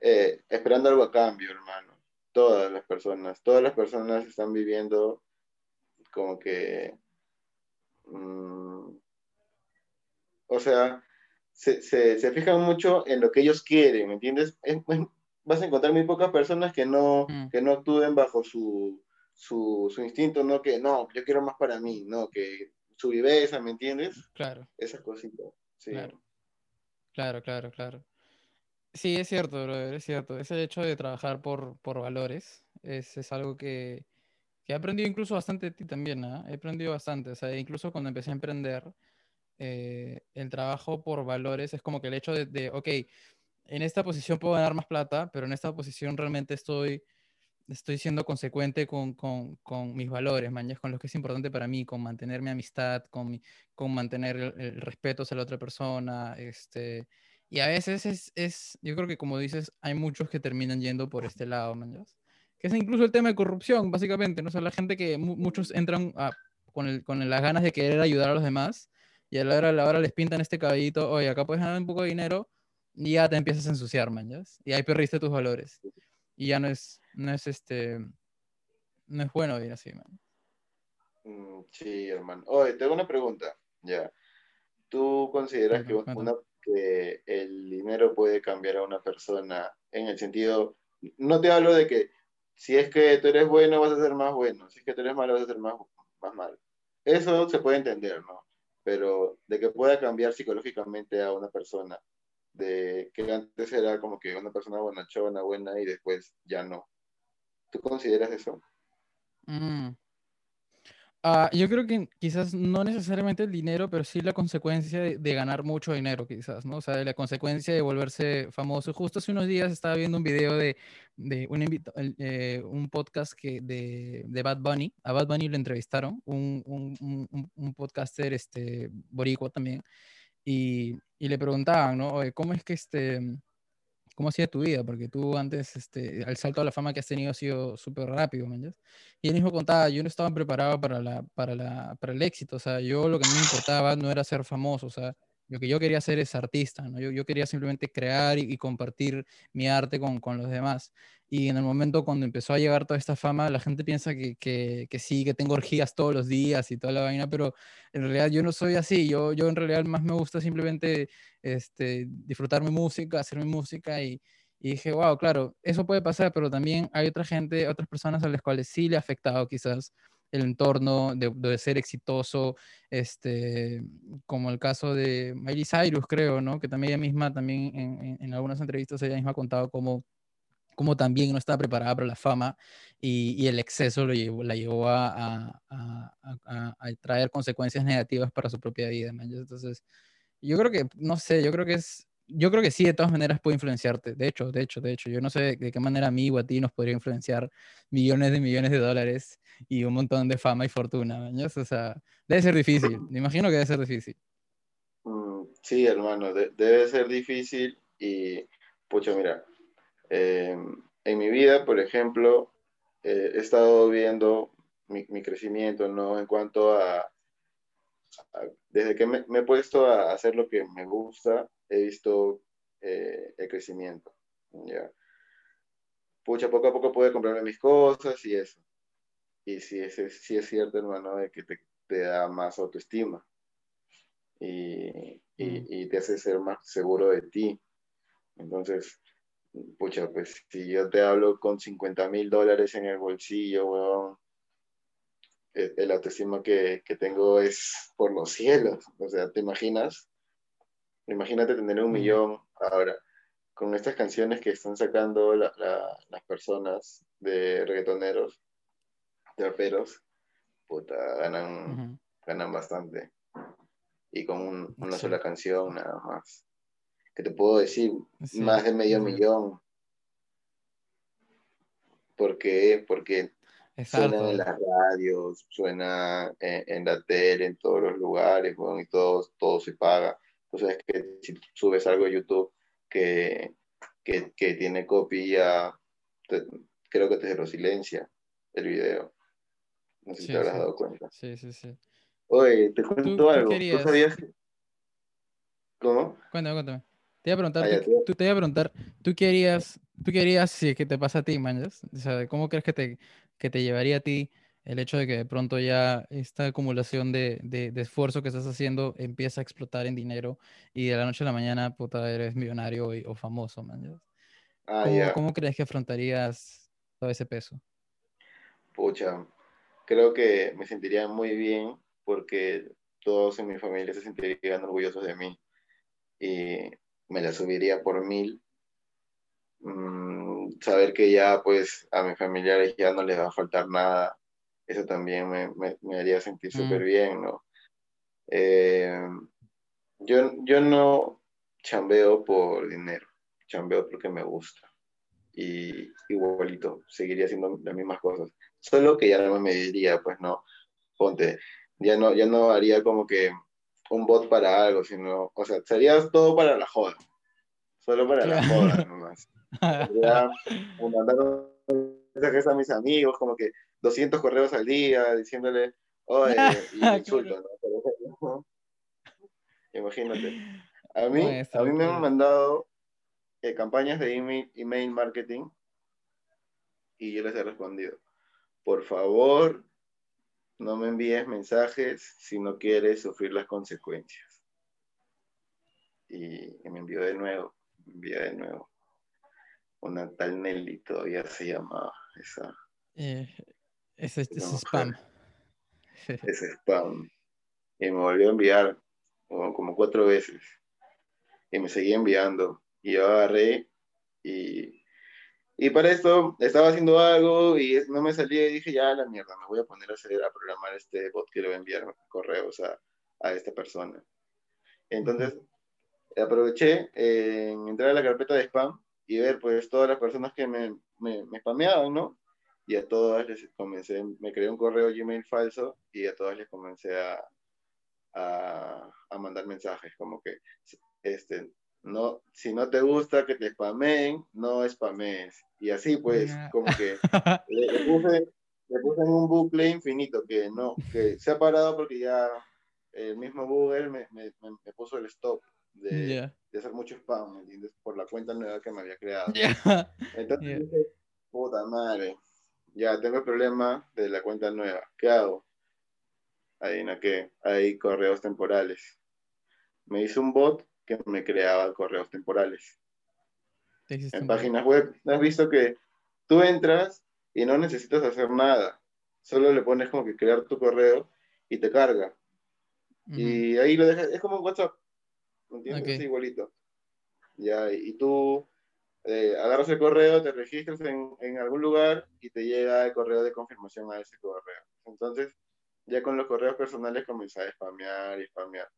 eh, esperando algo a cambio, hermano. Todas las personas, todas las personas están viviendo como que, mm, o sea, se, se, se fijan mucho en lo que ellos quieren, ¿me entiendes? Es- es- vas a encontrar muy pocas personas que no, Mm, que no actúen bajo su, su, su instinto, no que, no, yo quiero más para mí, no, que su viveza, ¿me entiendes? Claro, Esas cositas, sí. claro, claro, claro, claro. Sí, es cierto, brother, es cierto. Ese hecho de trabajar por, por valores es, es algo que, que he aprendido incluso bastante de ti también, ¿ah? He aprendido bastante. O sea, incluso cuando empecé a emprender, eh, el trabajo por valores es como que el hecho de, de, ok, en esta posición puedo ganar más plata, pero en esta posición realmente estoy, estoy siendo consecuente con, con, con mis valores, es con lo que es importante para mí, con mantener mi amistad, con, mi- con mantener el, el respeto hacia la otra persona, este, y a veces es, es, yo creo que como dices, hay muchos que terminan yendo por este lado, man, ¿ya? Que es incluso el tema de corrupción, básicamente, ¿no? O sea, la gente que mu- muchos entran a- con, el, con las ganas de querer ayudar a los demás, y a la hora, a la hora les pintan este caballito, oye, acá puedes ganar un poco de dinero, y ya te empiezas a ensuciar, man. Y ahí perdiste tus valores. Y ya no es, no es este, no es bueno vivir así, man. Mm, sí, hermano. Oye, tengo una pregunta, ya. ¿Tú consideras que, una, el dinero puede cambiar a una persona en el sentido, no te hablo de que si es que tú eres bueno vas a ser más bueno, si es que tú eres malo vas a ser más, más malo. Eso se puede entender, ¿no? Pero de que pueda cambiar psicológicamente a una persona, de que antes era como que una persona bonachona, buena y después ya no. ¿Tú consideras eso? Mm. Ah, yo creo que quizás no necesariamente el dinero, pero sí la consecuencia de, de ganar mucho dinero, quizás, ¿no? O sea, la consecuencia de volverse famoso. Justo hace unos días estaba viendo un video de, de un, eh, un podcast que de, de Bad Bunny. A Bad Bunny lo entrevistaron, un, un, un, podcaster este, boricua también, y, y le preguntaban, ¿no? ¿cómo es que este... ¿Cómo ha sido tu vida? Porque tú antes, este, el salto a la fama que has tenido ha sido súper rápido, ¿me entiendes? Y él mismo contaba, yo no estaba preparado para la, para la, para el éxito, o sea, yo lo que a mí me importaba no era ser famoso, o sea, lo que yo quería hacer es artista, ¿no? Yo, yo quería simplemente crear y, y compartir mi arte con, con los demás. Y en el momento cuando empezó a llegar toda esta fama, la gente piensa que, que, que sí, que tengo orgías todos los días y toda la vaina, pero en realidad yo no soy así, yo, yo en realidad más me gusta simplemente este, disfrutar mi música, hacer mi música y, y dije, wow, claro, eso puede pasar, pero también hay otra gente, otras personas a las cuales sí le ha afectado quizás el entorno de, ser exitoso, este, como el caso de Miley Cyrus, creo, ¿no? Que también ella misma, también en, algunas entrevistas, ella misma ha contado cómo, cómo también no estaba preparada para la fama y, el exceso lo llevó, la llevó a, traer consecuencias negativas para su propia vida. Entonces, Yo creo que, no sé, yo creo que es, yo creo que sí, de todas maneras puede influenciarte. De hecho, de hecho, de hecho, yo no sé de qué manera a mí o a ti nos podría influenciar millones de millones de dólares y un montón de fama y fortuna, ¿no? O sea, debe ser difícil. Me imagino que debe ser difícil. Mm, sí, hermano, debe ser difícil y, pucha, mira, em, en mi vida, por ejemplo, eh, he estado viendo mi, mi, crecimiento, ¿no? En cuanto a, desde que me, me, he puesto a hacer lo que me gusta, he visto eh, el crecimiento, ¿ya? Pucha, poco a poco pude comprarme mis cosas y eso. Y sí, es, sí es cierto, hermano, de que te, te da más autoestima y, y, mm. y, te hace ser más seguro de ti. Entonces, pucha, pues si yo te hablo con 50 mil dólares en el bolsillo, weón, el, el autoestima que, que, tengo es por los cielos. O sea, ¿te imaginas? Imagínate tener un millón ahora. Con estas canciones que están sacando la, la, las personas de reggaetoneros, de raperos, puta, ganan, uh -huh. ganan bastante. Y con un, una sí. sola canción, nada más. ¿Qué te puedo decir? Sí. Más de medio sí. millón. ¿Por qué? Porque suena en las radios, suena en, en, la tele, en todos los lugares, bueno, y todo, todo se paga. Entonces, que si subes algo a YouTube que, que, que tiene copia, te, creo que te lo silencia el video. No sé sí, si te habrás sí. dado cuenta. Sí, sí, sí. Oye, te cuento ¿Tú, algo. ¿Tú, ¿Tú sabías que... ¿Cómo? Cuéntame, cuéntame. Te iba a preguntar, ah, tú, tú, te iba a preguntar, ¿tú querías, tú querías, si es que te pasa a ti, man, o sea, ¿cómo crees que te, que te llevaría a ti el hecho de que de pronto ya esta acumulación de, de, de, esfuerzo que estás haciendo empieza a explotar en dinero y de la noche a la mañana, puta, eres millonario o, o famoso, man, ah, ¿Cómo, yeah. ¿Cómo crees que afrontarías todo ese peso? Pucha, creo que me sentiría muy bien porque todos en mi familia se sentirían orgullosos de mí. Y me la subiría por mil. Mm, saber que ya pues a mis familiares ya no les va a faltar nada, eso también me, me, me haría sentir mm. súper bien, ¿no? Eh, yo, yo no chambeo por dinero, chambeo porque me gusta. Y igualito, seguiría haciendo las mismas cosas. Solo que ya no me mediría, pues no, ponte, ya no, ya no haría como que un bot para algo, sino, o sea, sería todo para la joda. Solo para la joda nomás. Sería mandar mensajes a mis amigos, como que 200 correos al día, diciéndole, oye, y insulto, ¿no? Imagínate. A mí, a mí me han mandado eh, campañas de email, email marketing y yo les he respondido, por favor, no me envíes mensajes si no quieres sufrir las consecuencias. Y, y me envió de nuevo, me envió de nuevo. Una tal Nelly todavía se llamaba esa. Eh, ese, ese es spam. Ese spam. Y me volvió a enviar como, como, cuatro veces. Y me seguía enviando. Y yo agarré y y para esto estaba haciendo algo y no me salía y dije, ya la mierda, me voy a poner a hacer, a programar este bot que le voy a enviar correos a, a esta persona. Entonces, aproveché eh, en entrar a la carpeta de spam y ver pues todas las personas que me, me, me spameaban, ¿no? Y a todas les comencé, me creé un correo Gmail falso y a todas les comencé a, a, a mandar mensajes como que, este, no, si no te gusta que te spameen, no spamees. Y así pues, como que le, le, puse, le, puse, en un bucle infinito que no, que se ha parado porque ya el mismo Google me, me, me puso el stop de, yeah. de, hacer mucho spam, ¿me entiendes? Por la cuenta nueva que me había creado. Yeah. Entonces yeah. puta madre, ya tengo el problema de la cuenta nueva, ¿qué hago? Ahí, ¿no? que hay correos temporales. Me hice un bot que me creaba correos temporales. En páginas web, has visto que tú entras y no necesitas hacer nada. Solo le pones como que crear tu correo y te carga. Uh -huh. Y ahí lo dejas, es como un WhatsApp. ¿Entiendes? Okay. Es igualito. Ya, y tú eh, agarras el correo, te registras en, en, algún lugar y te llega el correo de confirmación a ese correo. Entonces, ya con los correos personales comienzas a spamear y spamear.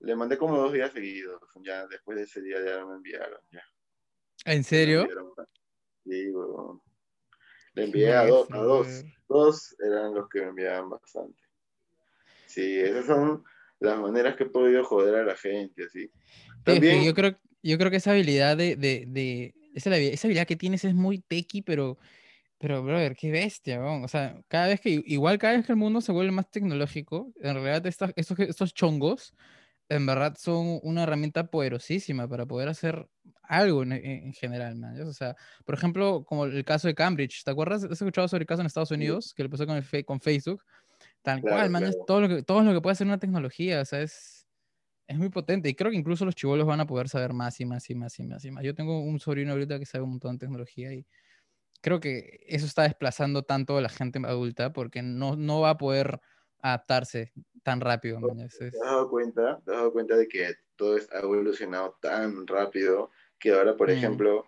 Le mandé como dos días seguidos. Ya después de ese día ya me enviaron. Ya. ¿En serio? Sí, weón. Le envié a, dos, a dos. Dos eran los que me enviaban bastante. Sí, esas son las maneras que he podido joder a la gente, así. También... Yo creo, yo creo que esa habilidad de, de, de esa, esa, habilidad que tienes es muy tequi, pero, pero, brother, qué bestia, o sea, cada vez que, igual cada vez que el mundo se vuelve más tecnológico, en realidad estos, estos, estos chongos, en verdad son una herramienta poderosísima para poder hacer algo en, en general, man. O sea, por ejemplo, como el caso de Cambridge, ¿te acuerdas? ¿Has escuchado sobre el caso en Estados Unidos que le pasó con, el, con Facebook? Tal cual, man, es todo lo, que, todo lo que puede hacer una tecnología, o sea, es, es muy potente. Y creo que incluso los chivolos van a poder saber más y más y más y más y más. Yo tengo un sobrino ahorita que sabe un montón de tecnología y creo que eso está desplazando tanto a la gente adulta porque no, no va a poder adaptarse tan rápido. ¿Te has dado cuenta? ¿Te has dado cuenta de que todo ha evolucionado tan rápido que ahora, por mm. ejemplo,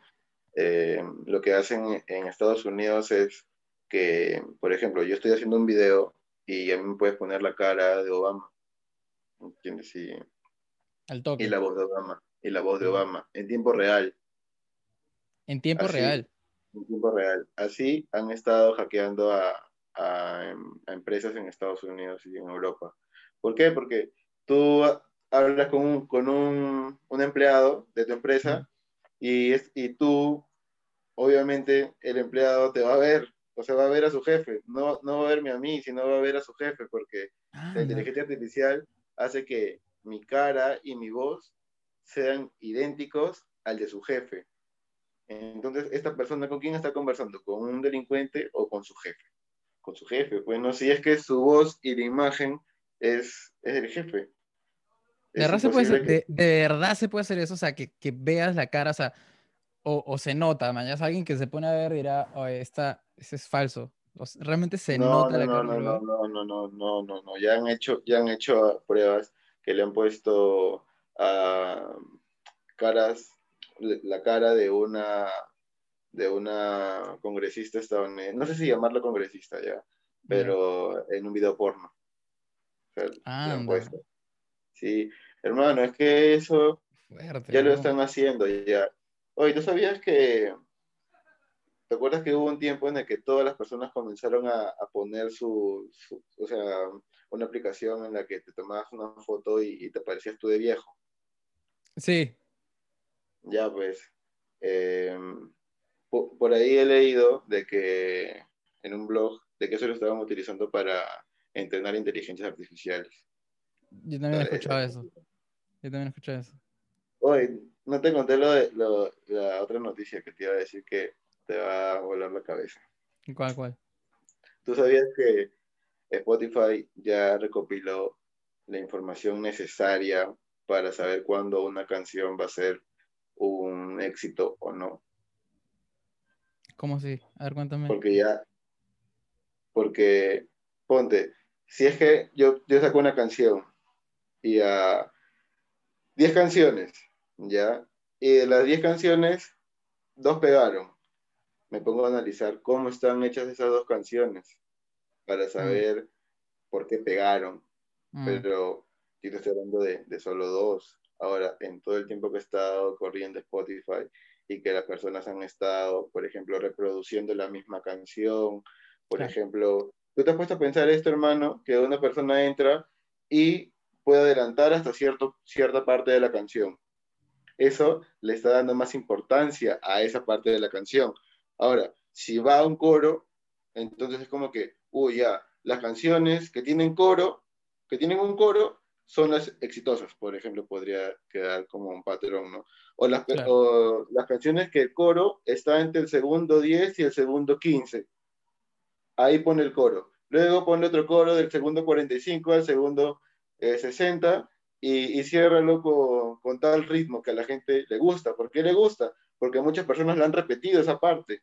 eh, lo que hacen en Estados Unidos es que, por ejemplo, yo estoy haciendo un video y a mí me puedes poner la cara de Obama. ¿Entiendes? Y, toque. y la voz de Obama. Y la voz de Obama. En tiempo real. En tiempo real. En tiempo real. Así han estado hackeando a, a, empresas en Estados Unidos y en Europa. ¿Por qué? Porque tú hablas con un, con un, un empleado de tu empresa y, es, y tú, obviamente, el empleado te va a ver, o sea, va a ver a su jefe, no, no va a verme a mí, sino va a ver a su jefe, porque ah, la inteligencia artificial hace que mi cara y mi voz sean idénticos al de su jefe. Entonces, esta persona con quién está conversando, con un delincuente o con su jefe con su jefe. Bueno, si es que su voz y la imagen es, es el jefe. ¿De verdad, se puede de, verdad se puede hacer eso, o sea, que, que veas la cara, o sea, o, o se nota, mañana alguien que se pone a ver dirá, oye, esta, ese es falso. realmente se nota la cara. No, no, no, no, no, no, no, no, ya han hecho, ya han hecho pruebas que le han puesto a caras, la cara de una de una congresista estadounidense, no sé si llamarlo congresista ya, pero en un video porno. ah, Sí, hermano, es que eso ya lo están haciendo ya. Oye, ¿tú sabías que... ¿Te acuerdas que hubo un tiempo en el que todas las personas comenzaron a, poner su, o sea, una aplicación en la que te tomabas una foto y, te parecías tú de viejo? Sí. Ya, pues. Eh, por, ahí he leído de que en un blog de que eso lo estaban utilizando para entrenar inteligencias artificiales. Yo también he escuchado eso. Yo también he escuchado eso. Oye, no te conté lo de la otra noticia que te iba a decir que te va a volar la cabeza. ¿Cuál, cuál? ¿Tú sabías que Spotify ya recopiló la información necesaria para saber cuándo una canción va a ser un éxito o no? ¿Cómo así? A ver, cuéntame. Porque ya, porque, ponte, si es que yo, yo saco una canción y a 10 canciones, ¿ya? Y de las 10 canciones, dos pegaron. Me pongo a analizar cómo están hechas esas dos canciones para mm. saber por qué pegaron. Mm. Pero yo te estoy hablando de, de, solo dos. Ahora, en todo el tiempo que he estado corriendo Spotify, y que las personas han estado, por ejemplo, reproduciendo la misma canción. Por ejemplo, ¿tú te has puesto a pensar esto, hermano? Que una persona entra y puede adelantar hasta cierto, cierta parte de la canción. Eso le está dando más importancia a esa parte de la canción. Ahora, si va a un coro, entonces es como que, uy, ya, las canciones que tienen coro, que tienen un coro, son las exitosas, por ejemplo, podría quedar como un patrón, ¿no? O las, las canciones que el coro está entre el segundo 10 y el segundo 15. Ahí pone el coro. Luego pone otro coro del segundo 45 al segundo 60 eh, y, y ciérralo con, con, tal ritmo que a la gente le gusta. ¿Por qué le gusta? Porque muchas personas le han repetido esa parte.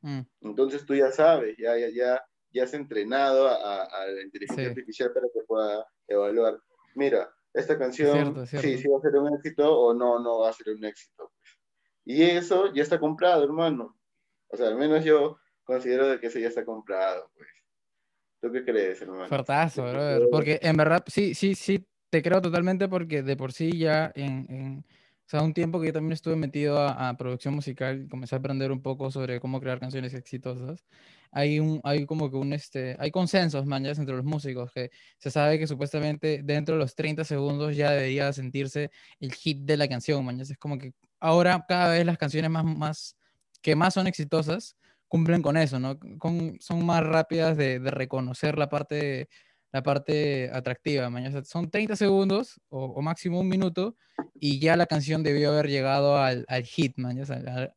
Mm. Entonces tú ya sabes, ya, ya, ya, ya has entrenado a, a la inteligencia artificial para que pueda evaluar mira, esta canción, sí, sí va a ser un éxito o no, no va a ser un éxito. Pues. Y eso ya está comprado, hermano. O sea, al menos yo considero que eso ya está comprado, pues. ¿Tú qué crees, hermano? Fuertazo, brother. Porque en verdad, sí, sí, sí, te creo totalmente porque de por sí ya en, en o sea, un tiempo que yo también estuve metido a, a producción musical, comencé a aprender un poco sobre cómo crear canciones exitosas. Hay un, hay como que un, este, hay consensos, man, ya entre los músicos, que se sabe que supuestamente dentro de los 30 segundos ya debería sentirse el hit de la canción, man. Es como que ahora cada vez las canciones más, más, que más son exitosas, cumplen con eso, ¿no? Con, son más rápidas de, de reconocer la parte la parte atractiva. mañana son 30 segundos o, máximo un minuto y ya la canción debió haber llegado al, al hit, man.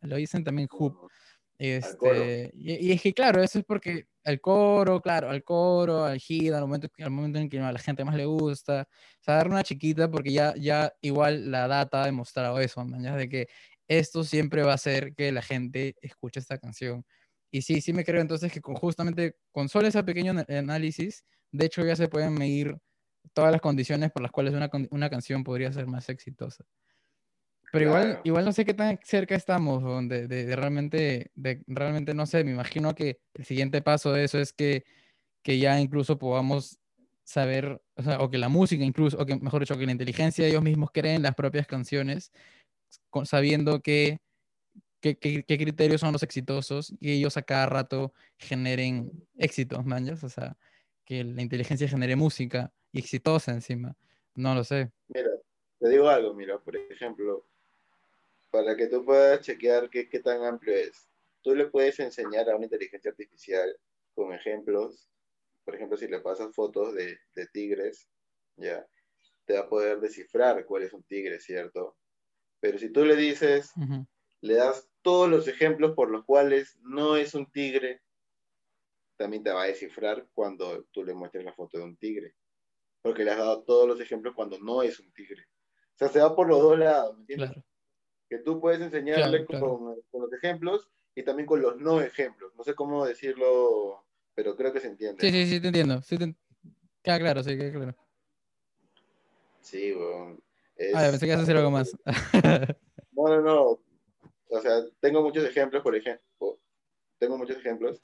lo dicen también hoop. Este, y, es que claro, eso es porque el coro, claro, al coro, al hit, al momento, al momento en que a la gente más le gusta, o sea, dar una chiquita porque ya, ya igual la data ha demostrado eso, man, de que esto siempre va a hacer que la gente escuche esta canción. Y sí, sí me creo entonces que con, justamente con solo ese pequeño análisis, de hecho ya se pueden medir todas las condiciones por las cuales una, una canción podría ser más exitosa. Pero igual, igual no sé qué tan cerca estamos de, de, realmente, de realmente no sé, me imagino que el siguiente paso de eso es que, que ya incluso podamos saber, o, sea, o que la música incluso, o que mejor dicho, que la inteligencia ellos mismos creen las propias canciones, sabiendo que qué, qué, criterios son los exitosos y ellos a cada rato generen éxitos, manjas, o sea, que la inteligencia genere música y exitosa encima, no lo sé. Mira, te digo algo, mira, por ejemplo, para que tú puedas chequear qué, qué tan amplio es, tú le puedes enseñar a una inteligencia artificial con ejemplos, por ejemplo, si le pasas fotos de, de tigres, ya, te va a poder descifrar cuál es un tigre, ¿cierto? Pero si tú le dices, le das todos los ejemplos por los cuales no es un tigre, también te va a descifrar cuando tú le muestres la foto de un tigre. Porque le has dado todos los ejemplos cuando no es un tigre. O sea, se va por los dos lados, ¿me entiendes? Que tú puedes enseñarle Con, los ejemplos y también con los no ejemplos. No sé cómo decirlo, pero creo que se entiende. Sí, sí, sí, te entiendo. Sí Queda claro, sí, queda claro. Sí, bueno. Ah, pensé que ibas a hacer algo más. no, no, no o sea, tengo muchos ejemplos, por ejemplo, tengo muchos ejemplos.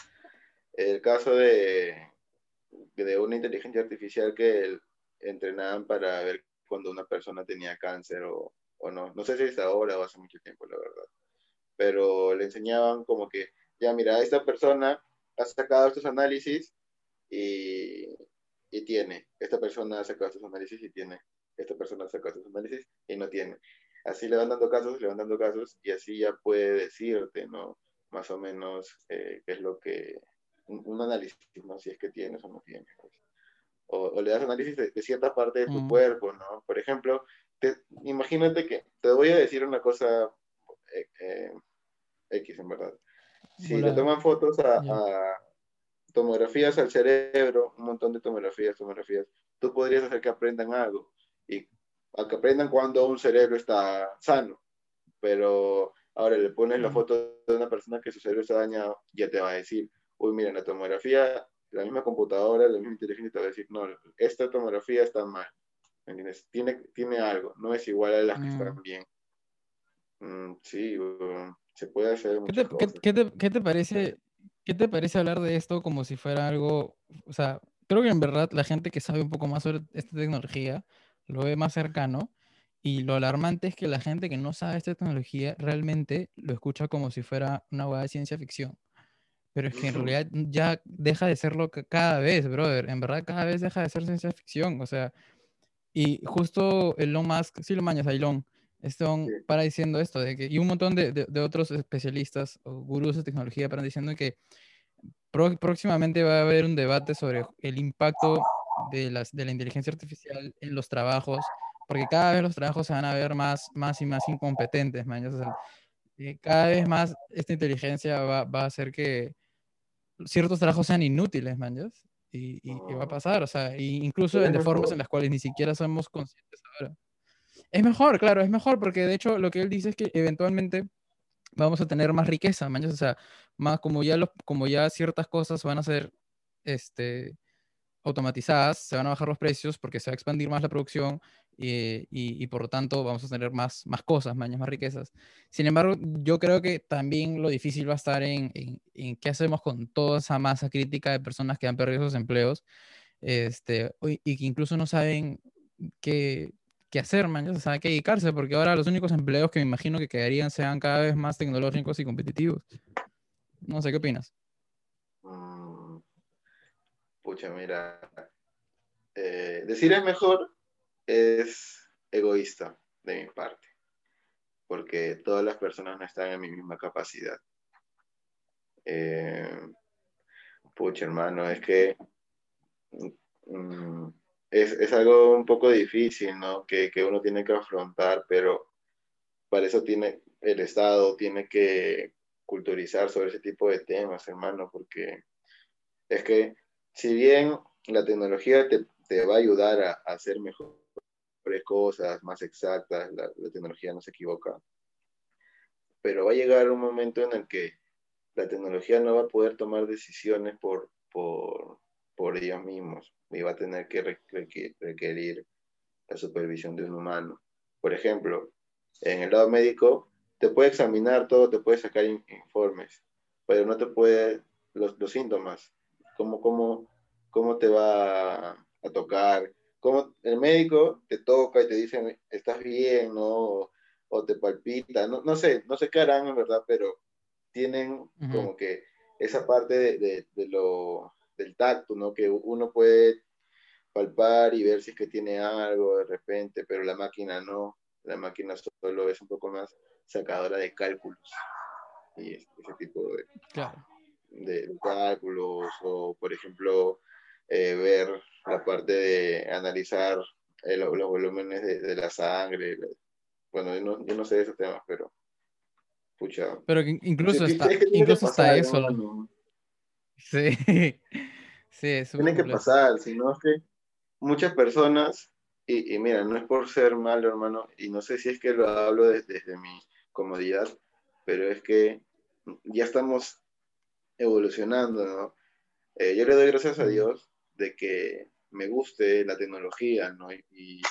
El caso de, de una inteligencia artificial que entrenaban para ver cuando una persona tenía cáncer o, o no. No sé si es ahora o hace mucho tiempo, la verdad. Pero le enseñaban como que, ya mira, esta persona ha sacado estos análisis y, y tiene. Esta persona ha sacado estos análisis y tiene. Esta persona ha sacado estos análisis y no tiene así le van dando casos, le van dando casos y así ya puede decirte, ¿no? Más o menos eh, qué es lo que, un, análisis, ¿no? Si es que tienes o no tienes. Pues. O, le das análisis de, cierta parte de tu mm. cuerpo, ¿no? Por ejemplo, imagínate que, te voy a decir una cosa eh, eh, X en verdad. Si le toman fotos a, tomografías al cerebro, un montón de tomografías, tomografías, tú podrías hacer que aprendan algo. Y a que aprendan cuando un cerebro está sano. Pero ahora le pones la foto de una persona que su cerebro está dañado, ya te va a decir, uy, mira, la tomografía, la misma computadora, la misma inteligencia te va a decir, no, esta tomografía está mal. entiendes? Tiene, tiene algo, no es igual a las que están mm. bien. Mm, sí, se puede hacer ¿Qué te, ¿qué, te, ¿qué, te, parece, ¿Qué te parece hablar de esto como si fuera algo, o sea, creo que en verdad la gente que sabe un poco más sobre esta tecnología lo ve más cercano. Y lo alarmante es que la gente que no sabe esta tecnología realmente lo escucha como si fuera una hueá de ciencia ficción. Pero es que en realidad ya deja de serlo cada vez, brother. En verdad cada vez deja de ser ciencia ficción. O sea, y justo Elon Musk, sí lo mañas Elon, Stone para diciendo esto, de que, y un montón de, de, otros especialistas o gurús de tecnología para diciendo que próximamente va a haber un debate sobre el impacto de, las, de la inteligencia artificial en los trabajos, porque cada vez los trabajos se van a ver más, más y más incompetentes, eh, cada vez más esta inteligencia va, va, a hacer que ciertos trabajos sean inútiles, man, y, y, va a pasar, o sea, incluso en de formas en las cuales ni siquiera somos conscientes ahora. Es mejor, claro, es mejor, porque de hecho lo que él dice es que eventualmente vamos a tener más riqueza, man, o sea, más como ya, los, como ya ciertas cosas van a ser, este, automatizadas, se van a bajar los precios porque se va a expandir más la producción y, y, por lo tanto vamos a tener más, más cosas, más, más riquezas. Sin embargo, yo creo que también lo difícil va a estar en, en, qué hacemos con toda esa masa crítica de personas que han perdido sus empleos este, y que incluso no saben que, hacer, man, o sea, que dedicarse, porque ahora los únicos empleos que me imagino que quedarían sean cada vez más tecnológicos y competitivos. No sé, ¿qué opinas? Mm, pucha, mira, eh, decir es mejor es egoísta de mi parte, porque todas las personas no están en mi misma capacidad. Eh, pucha, hermano, es que mm, es, algo un poco difícil, ¿no? Que, uno tiene que afrontar, pero para eso tiene el Estado, tiene que culturizar sobre ese tipo de temas, hermano, porque es que si bien la tecnología te, va a ayudar a, hacer mejores cosas, más exactas, la, tecnología no se equivoca, pero va a llegar un momento en el que la tecnología no va a poder tomar decisiones por, por, por ellos mismos y va a tener que requerir la supervisión de un humano. Por ejemplo, en el lado médico, te puede examinar todo, te puede sacar informes, pero no te puede los, los síntomas, cómo, cómo, cómo te va a, tocar, cómo el médico te toca y te dice, estás bien, ¿no? O, te palpita, no, no, sé, no sé qué harán en verdad, pero tienen como que esa parte de, de, lo, del tacto, ¿no? Que uno puede palpar y ver si es que tiene algo de repente, pero la máquina no. La máquina solo es un poco más sacadora de cálculos y ese tipo de, de, cálculos o, por ejemplo, eh, ver la parte de analizar los volúmenes de, la sangre. Bueno, yo no, yo no sé de esos temas, pero pucha. Pero incluso está, incluso está eso. Sí. Sí, es Tiene que pasar, sino es que muchas personas, y, mira, no es por ser malo, hermano, y no sé si es que lo hablo desde, mi comodidad, pero es que ya estamos evolucionando, ¿no? Eh, yo le doy gracias a Dios de que me guste la tecnología, ¿no? Y,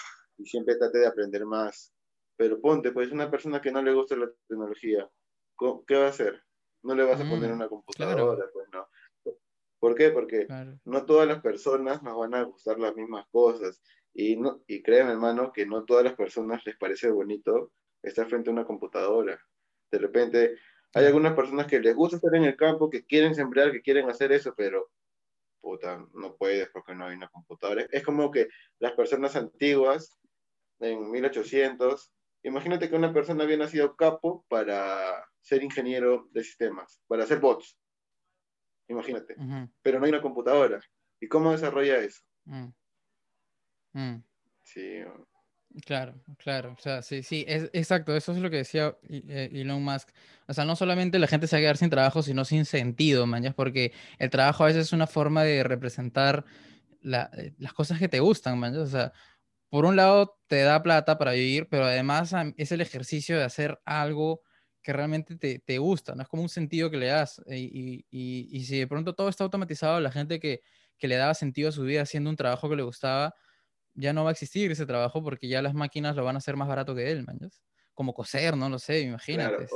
siempre trate de aprender más. Pero ponte, pues una persona que no le gusta la tecnología, ¿qué va a hacer? No le vas a poner mm, una computadora, pues no. ¿Por qué? Porque no todas las personas nos van a gustar las mismas cosas. Y, no, y créeme, hermano, que no todas las personas les parece bonito estar frente a una computadora. De repente, hay algunas personas que les gusta estar en el campo, que quieren sembrar, que quieren hacer eso, pero puta, no puedes porque no hay una computadora. Es como que las personas antiguas, en 1800, imagínate que una persona había nacido capo para ser ingeniero de sistemas, para hacer bots imagínate. Pero no hay una computadora. ¿Y cómo desarrolla eso? Mm. Mm. Sí. Claro, claro, o sea, sí, sí, es, exacto, eso es lo que decía eh, Elon Musk. O sea, no solamente la gente se va a quedar sin trabajo, sino sin sentido, mañas, porque el trabajo a veces es una forma de representar eh, las cosas que te gustan, mañas. O sea, por un lado te da plata para vivir, pero además es el ejercicio de hacer algo que realmente te, te, gusta, no es como un sentido que le das. Eh, y, y, y, si de pronto todo está automatizado, la gente que, que, le daba sentido a su vida haciendo un trabajo que le gustaba, ya no va a existir ese trabajo porque ya las máquinas lo van a hacer más barato que él, man. Como coser, no lo sé, imagínate.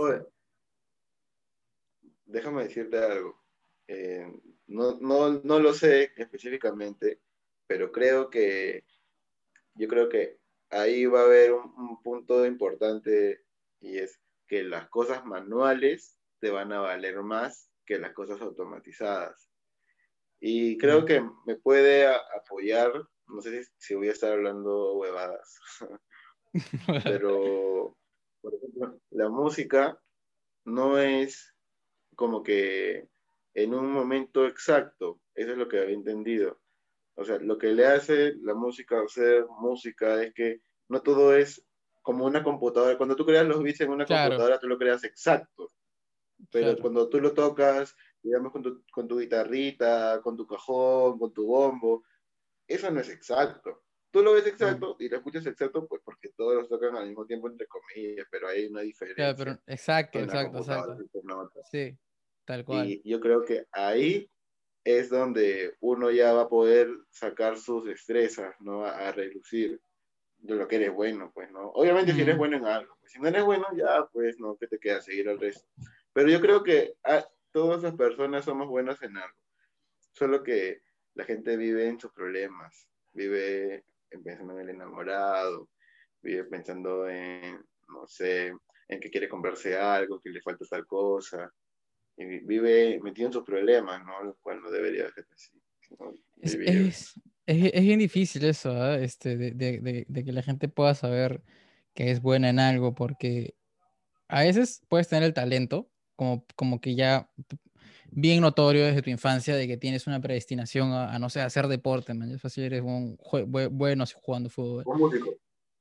Déjame decirte algo. Eh, no, no, no lo sé específicamente, pero creo que yo creo que ahí va a haber un, un punto importante y es que las cosas manuales te van a valer más que las cosas automatizadas. Y creo que me puede apoyar, no sé si, voy a estar hablando huevadas, pero, por ejemplo, la música no es como que en un momento exacto, eso es lo que había entendido. O sea, lo que le hace la música ser música es que no todo es como una computadora. Cuando tú creas los bits en una computadora, tú lo creas exacto. Pero cuando tú lo tocas, digamos, con tu, con tu guitarrita, con tu cajón, con tu bombo, eso no es exacto. Tú lo ves exacto y lo escuchas exacto, pues porque todos los tocan al mismo tiempo, entre comillas, pero hay una diferencia. pero, exacto, exacto, exacto. Sí, tal cual. Y yo creo que ahí es donde uno ya va a poder sacar sus destrezas, ¿no? A, a relucir de lo que eres bueno, pues, ¿no? Obviamente si eres bueno en algo, pues, si no eres bueno, ya, pues, no, que te queda seguir al resto. Pero yo creo que ah, todas las personas somos buenas en algo, solo que la gente vive en sus problemas, vive pensando en el enamorado, vive pensando en, no sé, en que quiere comprarse algo, que le falta tal cosa, y vive metido en sus problemas, ¿no? Lo cual no debería ser así. Es, es, es, bien difícil eso, este, de, de, de, que la gente pueda saber que es buena en algo, porque a veces puedes tener el talento, como, como que ya bien notorio desde tu infancia de que tienes una predestinación a, no sé, hacer deporte, man. Es fácil, eres un bueno jugando fútbol. Un músico.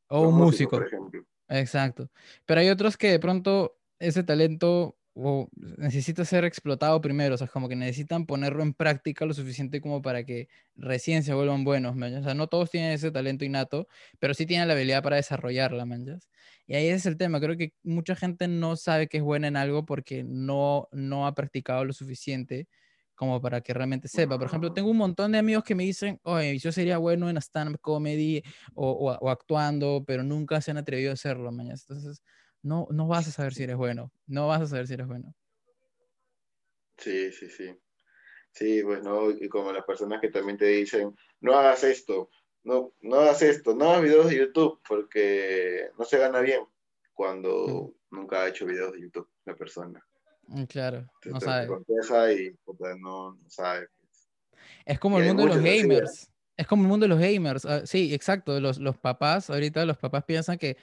O un, músico, por ejemplo. Exacto. Pero hay otros que de pronto ese talento o necesita ser explotado primero, o sea, como que necesitan ponerlo en práctica lo suficiente como para que recién se vuelvan buenos, O sea, no todos tienen ese talento innato, pero sí tienen la habilidad para desarrollarla, ¿manchas? Y ahí es el tema, creo que mucha gente no sabe que es buena en algo porque no, no ha practicado lo suficiente como para que realmente sepa. Por ejemplo, tengo un montón de amigos que me dicen, oye, yo sería bueno en stand-up comedy o, o, actuando, pero nunca se han atrevido a hacerlo, mañana. Entonces, no, no vas a saber si eres bueno. No vas a saber si eres bueno. Sí, sí, sí. Sí, pues no, y como las personas que también te dicen, no hagas esto, no, no hagas esto, no hagas videos de YouTube porque no se gana bien cuando nunca ha hecho videos de YouTube la persona. Mm, claro, no sabe. y pues, no, sabe. Es como el mundo de los gamers. Es como el mundo de los gamers. Ah, sí, exacto. Los, los papás, ahorita los papás piensan que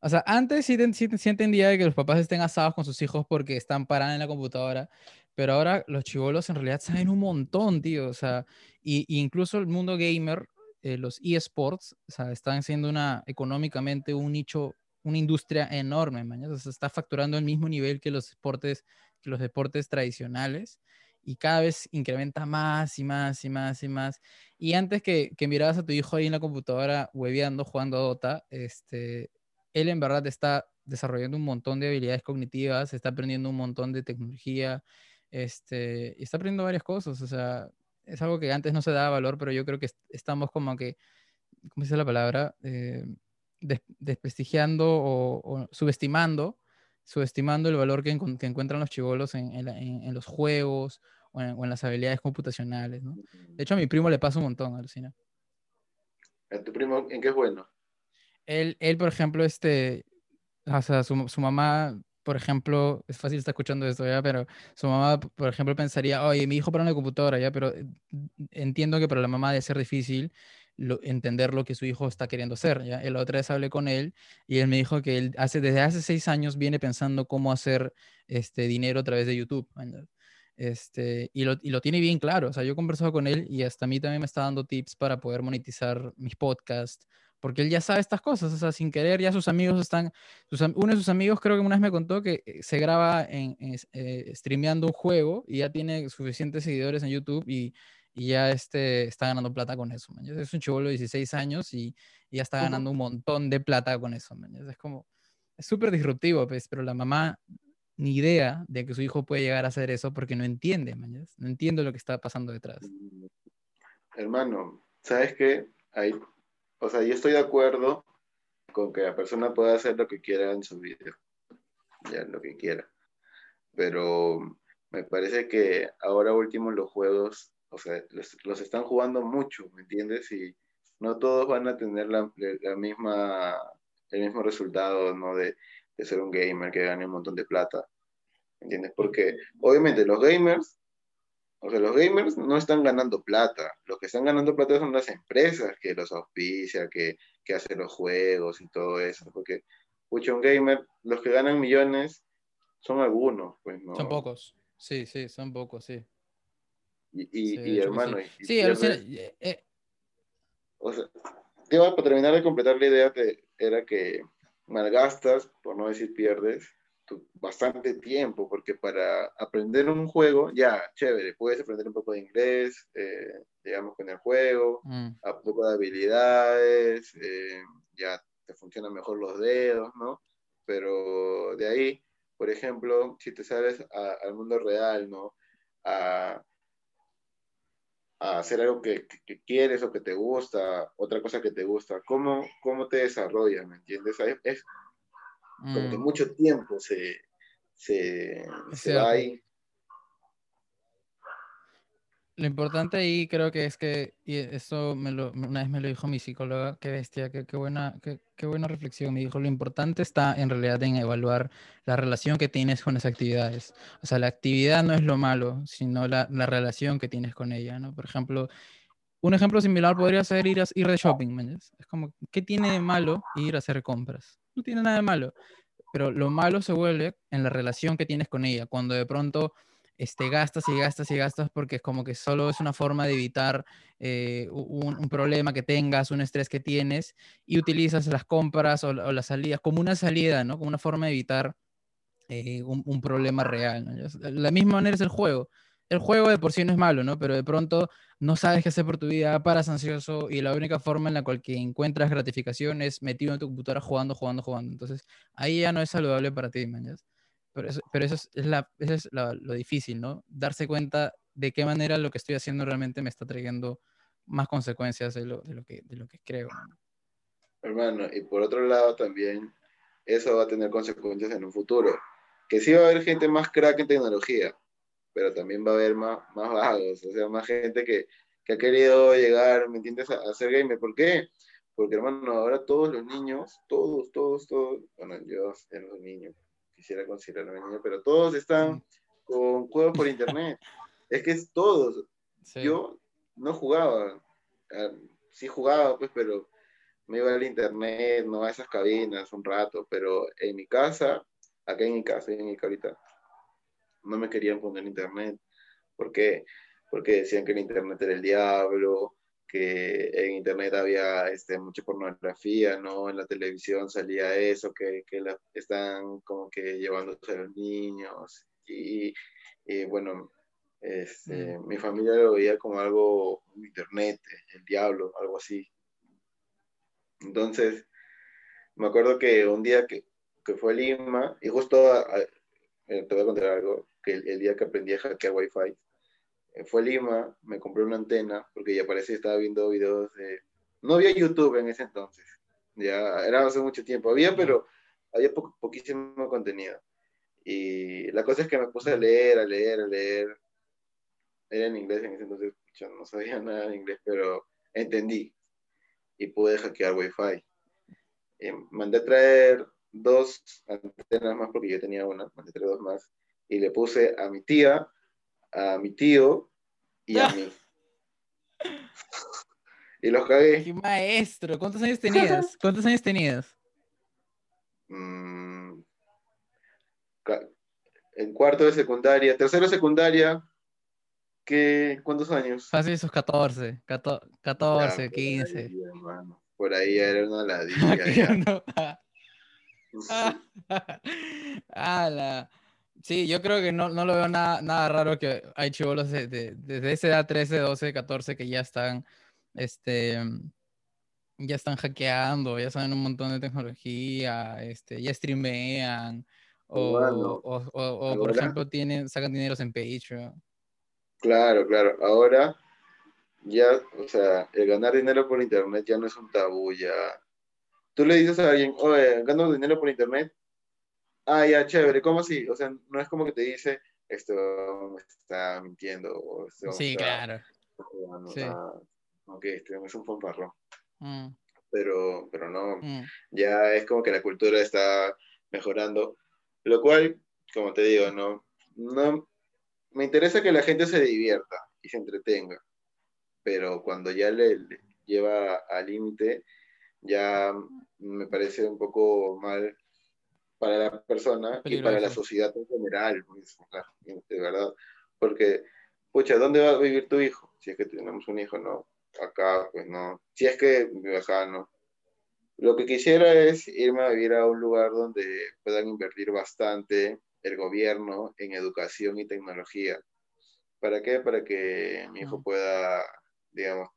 o sea, antes sí, sí, entendía que los papás estén asados con sus hijos porque están parados en la computadora, pero ahora los chivolos en realidad saben un montón, tío. O sea, y, incluso el mundo gamer, eh, los eSports, o sea, están siendo una, económicamente un nicho, una industria enorme, mañana. O sea, está facturando el mismo nivel que los deportes, que los deportes tradicionales y cada vez incrementa más y más y más y más. Y antes que, que mirabas a tu hijo ahí en la computadora hueveando, jugando a Dota, este, él en verdad está desarrollando un montón de habilidades cognitivas, está aprendiendo un montón de tecnología, este, y está aprendiendo varias cosas, o sea, es algo que antes no se daba valor, pero yo creo que estamos como que, ¿cómo se dice la palabra? Eh, desprestigiando o, subestimando, subestimando el valor que, encuentran los chivolos en, los juegos o, en, las habilidades computacionales, ¿no? De hecho, a mi primo le pasa un montón, Alucina. ¿A tu primo en qué es bueno? Él, él, por ejemplo, este, o sea, su, su mamá, por ejemplo, es fácil estar escuchando esto ya, pero su mamá, por ejemplo, pensaría, oye, mi hijo para una computadora ya, pero entiendo que para la mamá debe ser difícil entender lo que su hijo está queriendo hacer. ¿ya? Y la otra vez hablé con él y él me dijo que él hace, desde hace seis años viene pensando cómo hacer este, dinero a través de YouTube. Este, y, lo, y lo tiene bien claro. O sea, yo he conversado con él y hasta a mí también me está dando tips para poder monetizar mis podcasts porque él ya sabe estas cosas, o sea, sin querer ya sus amigos están, uno de sus amigos creo que una vez me contó que eh, se graba en, eh, streameando un juego y ya tiene suficientes seguidores en YouTube y, y ya este, está ganando plata con eso, man. Es un chivolo de 16 años y, ya está ganando un montón de plata con eso, man. Es como, es súper disruptivo, pues, pero la mamá ni idea de que su hijo puede llegar a hacer eso porque no entiende, man. No entiende lo que está pasando detrás. Hermano, ¿sabes qué? Ahí o sea, yo estoy de acuerdo con que la persona pueda hacer lo que quiera en su vida, ya lo que quiera. Pero me parece que ahora último los juegos, o sea, los, están jugando mucho, ¿me entiendes? Y no todos van a tener la, la misma, el mismo resultado, ¿no? De, de ser un gamer que gane un montón de plata, ¿me entiendes? Porque obviamente los gamers o sea, los gamers no están ganando plata. Los que están ganando plata son las empresas que los auspicia, que, que hacen los juegos y todo eso. Porque, pucha, un gamer, los que ganan millones son algunos, pues no. Son pocos. Sí, sí, son pocos, sí. Y, y, hermano. Sí, eh, eh. O sea, para terminar de completar la idea, era que malgastas, por no decir pierdes, bastante tiempo, porque para aprender un juego, ya, chévere, puedes aprender un poco de inglés, eh, digamos, con el juego, mm. un poco de habilidades, eh, ya te funcionan mejor los dedos, ¿no? Pero de ahí, por ejemplo, si te sales al mundo real, ¿no? A, a hacer algo que, que, quieres o que te gusta, otra cosa que te gusta, ¿cómo, cómo te desarrollas, ¿me entiendes? Es, como que mm. mucho tiempo se, se, se va ahí. Lo importante ahí creo que es que, y esto me lo, una vez me lo dijo mi psicóloga, qué bestia, qué, qué buena, qué, qué, buena reflexión. Me dijo, lo importante está en realidad en evaluar la relación que tienes con las actividades. O sea, la actividad no es lo malo, sino la, la relación que tienes con ella, ¿no? Por ejemplo, un ejemplo similar podría ser ir, a, ir de shopping, ¿me Es como, ¿qué tiene de malo ir a hacer compras? No tiene nada de malo, pero lo malo se vuelve en la relación que tienes con ella, cuando de pronto este, gastas y gastas y gastas porque es como que solo es una forma de evitar eh, un, problema que tengas, un estrés que tienes y utilizas las compras o, las salidas como una salida, ¿no? Como una forma de evitar eh, un, problema real. La misma manera es el juego. El juego de por sí no es malo, ¿no? Pero de pronto no sabes qué hacer por tu vida, paras ansioso y la única forma en la cual que encuentras gratificación es metido en tu computadora jugando, jugando, jugando. Entonces ahí ya no es saludable para ti, ¿me pero eso, pero eso es, la, eso es lo difícil, ¿no? Darse cuenta de qué manera lo que estoy haciendo realmente me está trayendo más consecuencias de lo, de lo, que, de lo que creo. Hermano, y por otro lado también, eso va a tener consecuencias en un futuro. Que sí va a haber gente más crack en tecnología, pero también va a haber más, más vagos, o sea, más gente que, que ha querido llegar, ¿me entiendes?, a, a ser gamer. ¿Por qué? Porque, hermano, ahora todos los niños, todos, todos, todos, bueno, yo era un niño, quisiera considerarme niño, pero todos están con juegos por internet. es que es todos. Yo no jugaba. Ah, sí jugaba, pues, pero me iba al internet, no a esas cabinas un rato, pero en mi casa, acá en mi casa, en mi ahorita, no me querían poner internet. ¿Por qué? Porque decían que el internet era el diablo, que en internet había este, mucha pornografía, ¿no? En la televisión salía eso, que, que la, están como que llevándose a los niños. Y, y bueno, este, mm. mi familia lo veía como algo, internet, el diablo, algo así. Entonces, me acuerdo que un día que, que fue a Lima, y justo, eh, te voy a contar algo, que el, el día que aprendí a hackear Wi-Fi, eh, fue a Lima, me compré una antena, porque ya parecía estaba viendo videos de... No había YouTube en ese entonces, ya era hace mucho tiempo, había, pero había poquísimo contenido. Y la cosa es que me puse a leer, a leer, a leer. Era en inglés en ese entonces, yo no sabía nada de inglés, pero entendí. Y pude hackear Wi-Fi. Y mandé a traer dos antenas más, porque yo tenía una, mandé a traer dos más. Y le puse a mi tía a mi tío y a mí. y los cagué. ¡Qué maestro! ¿Cuántos años tenías? ¿Cuántos años tenías? Mm, en cuarto de secundaria, tercero de secundaria, ¿qué, ¿cuántos años? Fácil esos 14, 14, 15. Por ahí, era una ladilla. ah, la... Sí, yo creo que no, no lo veo nada, nada raro que hay chivolos de, desde esa edad 13, 12, 14 que ya están, este, ya están hackeando, ya saben un montón de tecnología, este, ya streamean, o, o, o, por ejemplo tienen, sacan dineros en Patreon. Claro, claro. Ahora ya, o sea, el ganar dinero por internet ya no es un tabú, ya. Tú le dices a alguien, oye, gano dinero por internet, ah, ya, chévere, ¿cómo así? O sea, no es como que te dice, esto me está mintiendo. O esto sí, claro. sí. ok, este es un fanfarrón. Mm. Pero, pero no, mm. ya es como que la cultura está mejorando, lo cual, como te digo, no, no, me interesa que la gente se divierta y se entretenga, pero cuando ya le lleva al límite, ya me parece un poco mal para la persona y para la sociedad en general, pues, de verdad. Porque, pucha, ¿dónde va a vivir tu hijo? Si es que tenemos un hijo, no. Acá, pues no. Si es que vive acá, no. Lo que quisiera es irme a vivir a un lugar donde puedan invertir bastante el gobierno en educación y tecnología. ¿Para qué? Para que mi hijo pueda, digamos,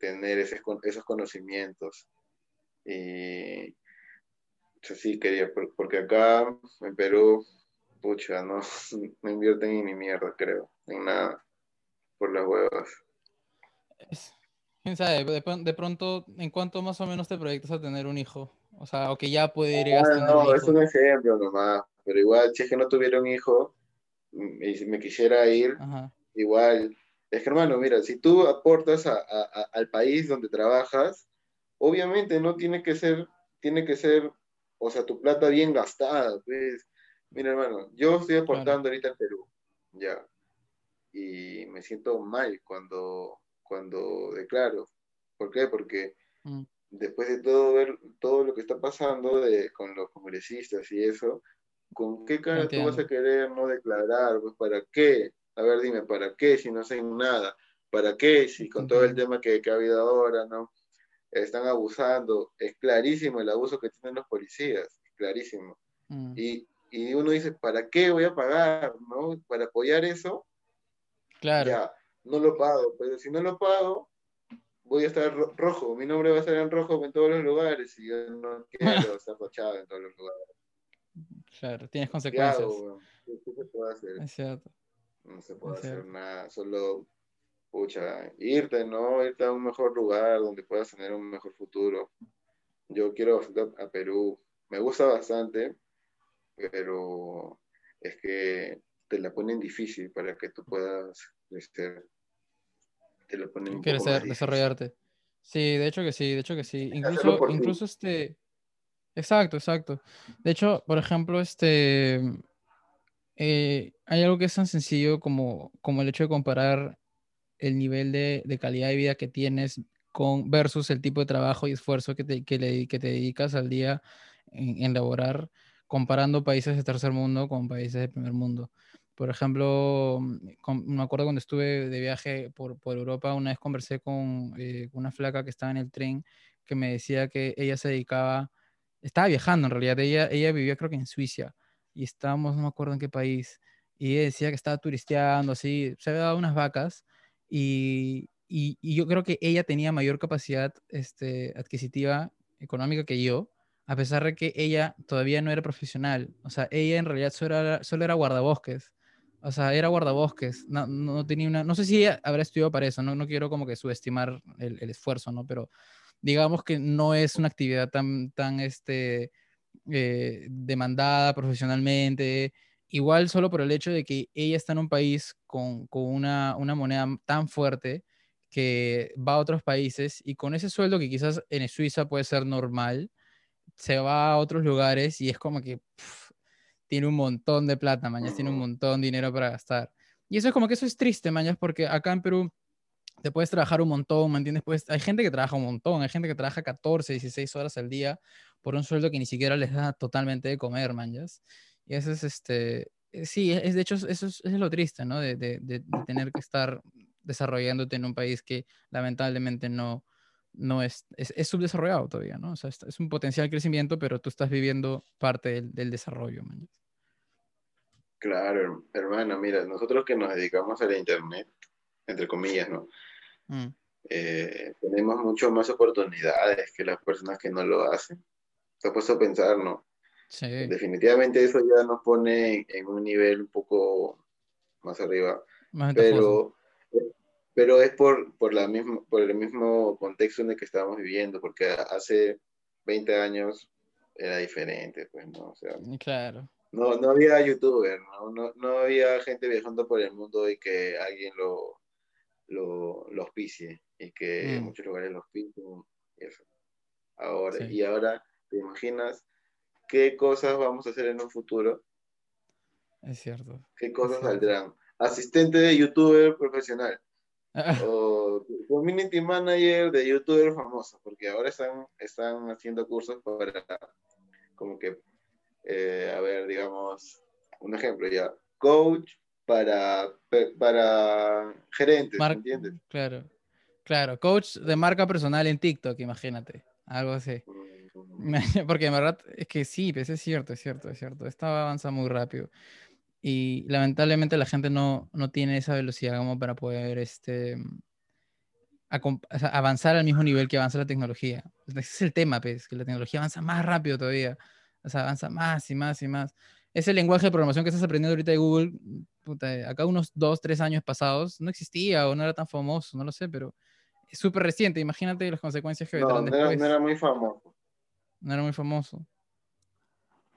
tener esos conocimientos. Y, sí quería, porque acá en Perú, pucha, no, no invierten ni mierda, creo, en nada, por las huevas. Quién sabe, de, pronto, ¿en cuánto más o menos te proyectas a tener un hijo? O sea, o que ya puede ir a No, no es un ejemplo nomás, pero igual, si es que no tuviera un hijo y me quisiera ir, igual Es que, hermano, mira, si tú aportas al país donde trabajas, obviamente no tiene que ser, tiene que ser, o sea, tu plata bien gastada, pues. Mira, hermano, yo estoy aportando ahorita al Perú, ya, y me siento mal cuando, cuando declaro. ¿Por qué? Porque mm. después de todo ver todo lo que está pasando de, con los congresistas y eso, ¿con qué cara tú vas a querer no declarar? Pues, ¿para qué? A ver, dime, ¿para qué si no sé nada? ¿Para qué si con todo el tema que, ha habido ahora, no? Están abusando. Es clarísimo el abuso que tienen los policías, es clarísimo. Mm. Y, y, uno dice, ¿para qué voy a pagar, no? Para apoyar eso. Claro. Ya, no lo pago, pero si no lo pago, voy a estar rojo. Mi nombre va a estar en rojo en todos los lugares y yo no quiero estar fachado en todos los lugares. Claro, tienes consecuencias. ¿Qué, se puede hacer? Es cierto no se puede hacer nada, solo, pucha, irte, ¿no? Irte a un mejor lugar donde puedas tener un mejor futuro. Yo quiero bastante a Perú, me gusta bastante, pero es que te la ponen difícil para que tú puedas crecer. Te la ponen Crecer, desarrollarte. Sí, de hecho que sí, de hecho que sí. Incluso, incluso este... Exacto, exacto. De hecho, por ejemplo, este eh, hay algo que es tan sencillo como, como el hecho de comparar el nivel de, de, calidad de vida que tienes con versus el tipo de trabajo y esfuerzo que te, que le, que te dedicas al día en, en, laborar, comparando países de tercer mundo con países de primer mundo. Por ejemplo, me acuerdo cuando estuve de viaje por, por Europa, una vez conversé con eh, una flaca que estaba en el tren que me decía que ella se dedicaba, estaba viajando en realidad, ella, ella vivía creo que en Suiza y estábamos, no me acuerdo en qué país, y decía que estaba turisteando, así, se había dado unas vacas y, y, y, yo creo que ella tenía mayor capacidad este, adquisitiva económica que yo, a pesar de que ella todavía no era profesional. O sea, ella en realidad solo era, solo era guardabosques. O sea, era guardabosques. No, no, tenía una... No sé si ella habrá estudiado para eso, no, no quiero como que subestimar el, el esfuerzo, ¿no? Pero digamos que no es una actividad tan, tan, este, eh, demandada profesionalmente, igual solo por el hecho de que ella está en un país con, con una, una, moneda tan fuerte que va a otros países y con ese sueldo que quizás en Suiza puede ser normal, se va a otros lugares y es como que tiene un montón de plata, mañana tiene un montón de dinero para gastar. Y eso es como que eso es triste, mañana, porque acá en Perú te puedes trabajar un montón, ¿me entiendes? Pues hay gente que trabaja un montón, hay gente que trabaja 14, 16 horas al día por un sueldo que ni siquiera les da totalmente de comer, manjas. Y eso es, este, eh, sí, es, de hecho, eso es, lo triste, ¿no? De, de, de, tener que estar desarrollándote en un país que lamentablemente no, no es, es, es subdesarrollado todavía, ¿no? O sea, es, un potencial crecimiento, pero tú estás viviendo parte del, del desarrollo, manjas. Claro, hermano, mira, nosotros que nos dedicamos a la Internet, entre comillas, ¿no? Mm. Eh, tenemos mucho más oportunidades que las personas que no lo hacen. Se ha puesto a pensar, ¿no? Sí. Definitivamente eso ya nos pone en un nivel un poco más arriba. pero, pero es por, por, la misma, por el mismo contexto en el que estamos viviendo, porque hace 20 años era diferente, pues, ¿no? O sea, claro. No, no había youtuber, ¿no? No, no había gente viajando por el mundo y que alguien lo, lo, lo auspicie y que en mm. muchos lugares los auspicien. Eso. Ahora, y ahora, ¿te imaginas qué cosas vamos a hacer en un futuro? Es cierto. ¿Qué cosas saldrán? Asistente de youtuber profesional. o community manager de youtuber famoso, porque ahora están, están haciendo cursos para, como que, eh, a ver, digamos, un ejemplo ya, coach para, para gerentes, ¿entiendes? Claro, claro, coach de marca personal en TikTok, imagínate, algo así. Mm. Porque en verdad es que sí, pues es cierto, es cierto, es cierto. Esto avanza muy rápido. Y lamentablemente la gente no, no tiene esa velocidad como para poder este, avanzar al mismo nivel que avanza la tecnología. Ese es el tema, pues, que la tecnología avanza más rápido todavía. O sea, avanza más y más y más. Ese lenguaje de programación que estás aprendiendo ahorita de Google, acá unos dos, tres años pasados no existía o no era tan famoso, no lo sé, pero es súper reciente. Imagínate las consecuencias que no, no Era, no era muy famoso. No era muy famoso.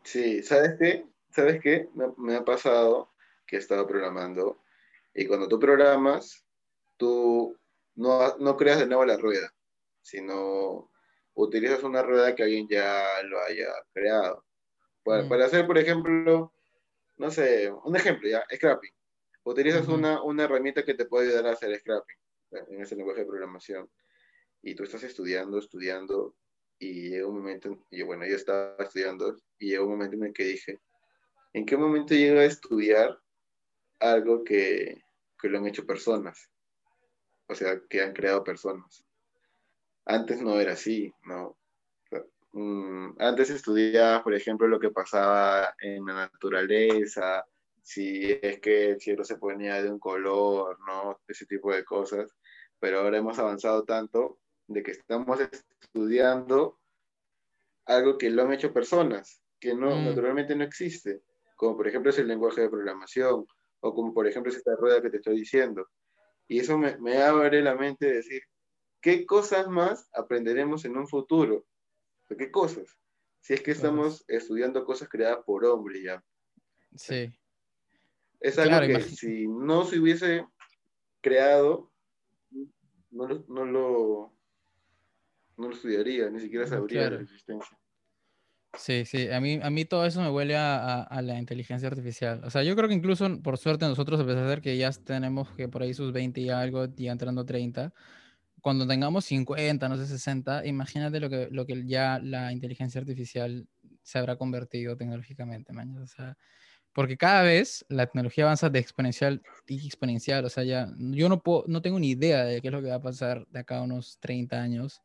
Sí, ¿sabes qué? ¿Sabes qué? Me, ha pasado que he estado programando y cuando tú programas, tú no, no creas de nuevo la rueda, sino utilizas una rueda que alguien ya lo haya creado. Para, Mm. para hacer, por ejemplo, no sé, un ejemplo ya, scrapping. Utilizas una, una herramienta que te puede ayudar a hacer scrapping en ese lenguaje de programación. Y tú estás estudiando, estudiando, y llega un momento, en- y bueno, yo estaba estudiando, y llegó un momento en el que dije, ¿en qué momento llego a estudiar algo que, que lo han hecho personas? O sea, que han creado personas. Antes no era así, ¿no? Mm, antes estudiabas, por ejemplo, lo que pasaba en la naturaleza, si es que el cielo se ponía de un color, ¿no? Ese tipo de cosas. Pero ahora hemos avanzado tanto de que estamos estudiando algo que lo han hecho personas, que no, Mm. naturalmente no existe, como por ejemplo es el lenguaje de programación, o como por ejemplo es esta rueda que te estoy diciendo. Y eso me, me abre la mente de decir, ¿qué cosas más aprenderemos en un futuro? ¿Qué cosas? Si es que estamos estudiando cosas creadas por hombres ya. Sí. Es algo Claro, que si no se hubiese creado, no lo, no lo, no lo estudiaría, ni siquiera sabría claro. la existencia. Sí, sí, a mí, a mí todo eso me huele a, a- a la inteligencia artificial. O sea, yo creo que incluso, por suerte, nosotros, a pesar de que ya tenemos que por ahí sus 20 y algo, ya entrando 30, cuando tengamos 50, no sé, 60, imagínate lo que, lo que ya la inteligencia artificial se habrá convertido tecnológicamente, man. O sea, porque cada vez la tecnología avanza de exponencial y exponencial. O sea, ya yo no puedo, no tengo ni idea de qué es lo que va a pasar de acá a unos 30 años.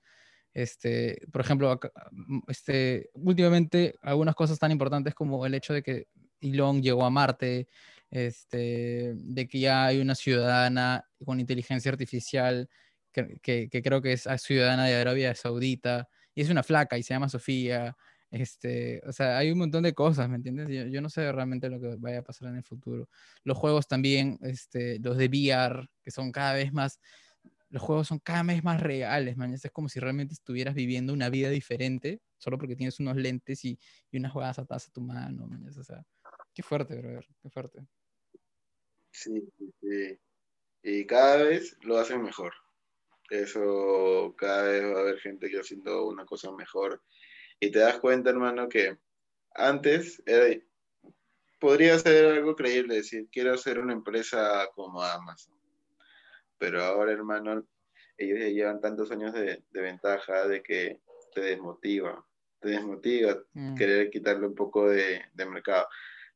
Este, por ejemplo, acá- m- este, últimamente algunas cosas tan importantes como el hecho de que Elon llegó a Marte, este, de que ya hay una ciudadana con inteligencia artificial que, creo que es ah, ciudadana de Arabia Saudita y es una flaca y se llama Sofía. Este, o sea, hay un montón de cosas, ¿me entiendes? Yo, yo no sé realmente lo que vaya a pasar en el futuro. Los juegos también, este, los de VR, que son cada vez más, los juegos son cada vez más reales, man. Es como si realmente estuvieras viviendo una vida diferente, solo porque tienes unos lentes y, y unas jugadas atadas a tu mano, man. O sea, qué fuerte, brother, qué fuerte. Sí, sí. Y cada vez lo hacen mejor. Eso, cada vez va a haber gente que haciendo una cosa mejor. Y te das cuenta, hermano, que antes podría ser algo creíble decir, quiero hacer una empresa como Amazon. Pero ahora, hermano, ellos ya llevan tantos años de, de ventaja de que te desmotiva. Te desmotiva Mm, querer quitarle un poco de, de mercado.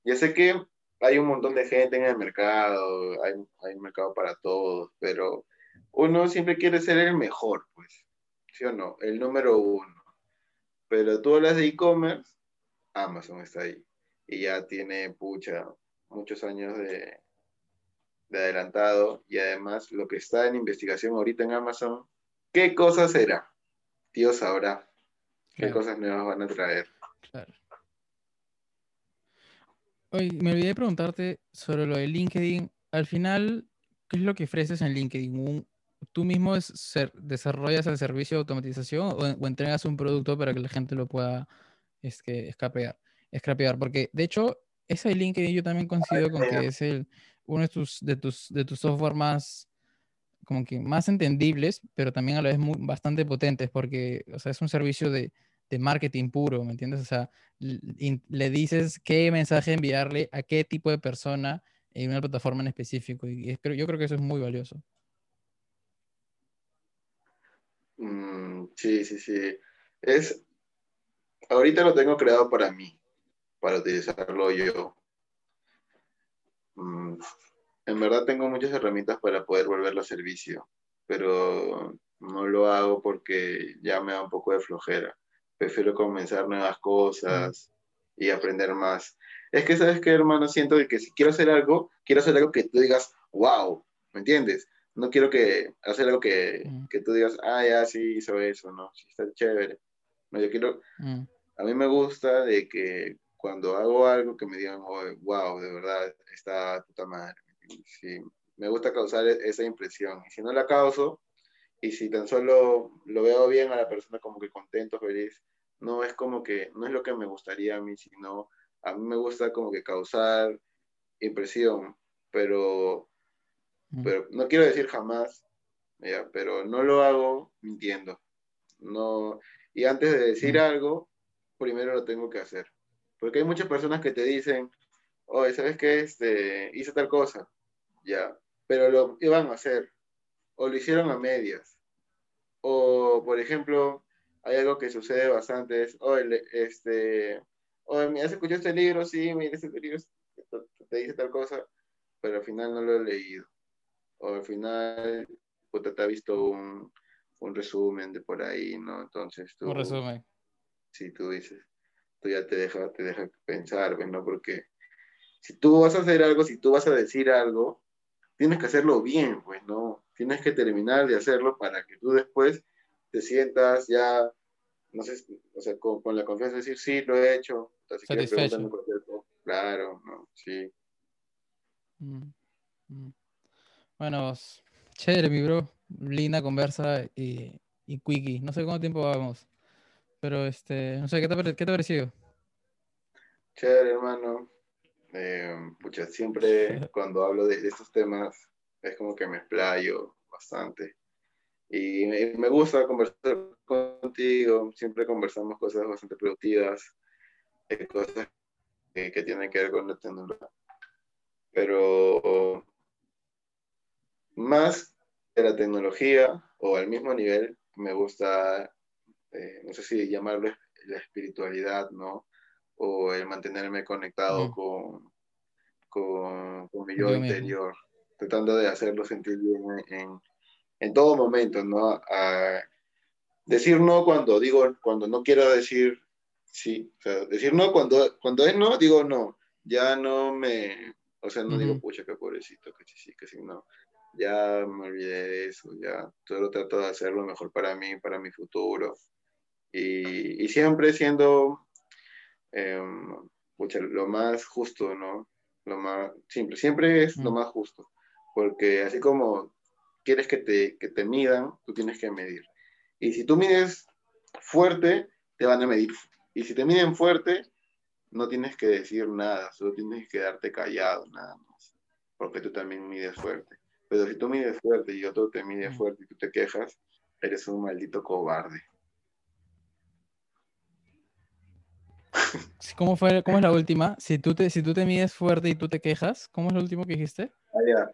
Ya sé que hay un montón de gente en el mercado, hay, hay un mercado para todos, pero uno siempre quiere ser el mejor, pues, ¿sí o no? El número uno. Pero tú hablas de e-commerce, Amazon está ahí. Y ya tiene, pucha, muchos años de, de adelantado. Y además, lo que está en investigación ahorita en Amazon, ¿qué cosa será? Dios sabrá qué claro, cosas nuevas van a traer. claro. Oye, me olvidé de preguntarte sobre lo de LinkedIn. Al final, ¿qué es lo que ofreces en LinkedIn? ¿Tú mismo es ser- desarrollas el servicio de automatización o, o entregas un producto para que la gente lo pueda es que, escapear? Porque, de hecho, ese LinkedIn yo también coincido con que es el, uno de tus, de tus, de tus software más, como que más entendibles, pero también a la vez bastante potentes, porque, o sea, es un servicio de, de marketing puro, ¿me entiendes? O sea, le dices qué mensaje enviarle a qué tipo de persona en una plataforma en específico, y yo creo que eso es muy valioso. Mm, sí, sí, sí. Es, ahorita lo tengo creado para mí, para utilizarlo yo. Mm, en verdad tengo muchas herramientas para poder volverlo a servicio, pero no lo hago porque ya me da un poco de flojera. Prefiero comenzar nuevas Mm, cosas y aprender más. Es que, ¿sabes qué, hermano? Siento que si quiero hacer algo, quiero hacer algo que tú digas, wow, ¿me entiendes? No quiero que hacer algo que, mm, que tú digas, ah, ya sí hizo eso, ¿no? Sí, está chévere. No, yo quiero, mm, a mí me gusta de que cuando hago algo que me digan, wow, de verdad, está puta madre. Sí, me gusta causar e- esa impresión. Y si no la causo, y si tan solo lo veo bien a la persona como que contento, feliz, no es como que, no es lo que me gustaría a mí, sino a mí me gusta como que causar impresión, pero, pero no quiero decir jamás ¿ya? pero no lo hago mintiendo. No, y antes de decir algo, primero lo tengo que hacer. Porque hay muchas personas que te dicen, oye, ¿sabes qué? Este, hice tal cosa, ya, pero lo iban a hacer, o lo hicieron a medias. O, por ejemplo, hay algo que sucede bastante, es, oye, este, oye, ¿me has escuchado este libro? Sí, mira, este libro te dice tal cosa, pero al final no lo he leído. O al final, puta, te ha visto un, un resumen de por ahí, ¿no? Entonces tú... Un resumen. Sí, tú dices, tú ya te deja, te deja pensar, ¿no? Porque si tú vas a hacer algo, si tú vas a decir algo, tienes que hacerlo bien, pues, ¿no? Tienes que terminar de hacerlo para que tú después te sientas ya, no sé, o sea, con, la confianza de decir, sí, lo he hecho. Satisfecho. Claro, ¿no? Sí. Mm, mm. Bueno, chévere, mi bro. Linda conversa y, y quickie. No sé cuánto tiempo vamos. Pero este, no sé, ¿qué te, qué te ha parecido? Chévere, hermano. Eh, pucha, siempre cuando hablo de, estos temas es como que me explayo bastante. Y me, gusta conversar contigo, siempre conversamos cosas bastante productivas, eh, cosas que, que, tienen que ver con la tecnología. Pero más de la tecnología o al mismo nivel, me gusta, eh, no sé si llamarlo la espiritualidad, ¿no? o el mantenerme conectado con, con, mi yo, interior, tratando de hacerlo sentir bien en, en todo momento, ¿no? A decir no cuando digo, cuando no quiero decir sí, o sea, decir no cuando, cuando es no, digo no, ya no me, o sea, no digo, pucha, qué pobrecito, que sí, que sí, no, ya me olvidé de eso, ya todo trato de hacer lo mejor para mí, para mi futuro, y, y siempre siendo Em, lo más justo, ¿no? Lo más simple, siempre es lo más justo, porque así como quieres que te, que te midan, tú tienes que medir. Y si tú mides fuerte, te van a medir. Y si te miden fuerte, no tienes que decir nada, solo tienes que quedarte callado, nada más, porque tú también mides fuerte. Pero si tú mides fuerte y otro te mide fuerte y tú te quejas, eres un maldito cobarde. ¿Cómo, fue, ¿Cómo es la última? Si tú, te, si tú te mides fuerte y tú te quejas, ¿cómo es lo último que dijiste? Ah,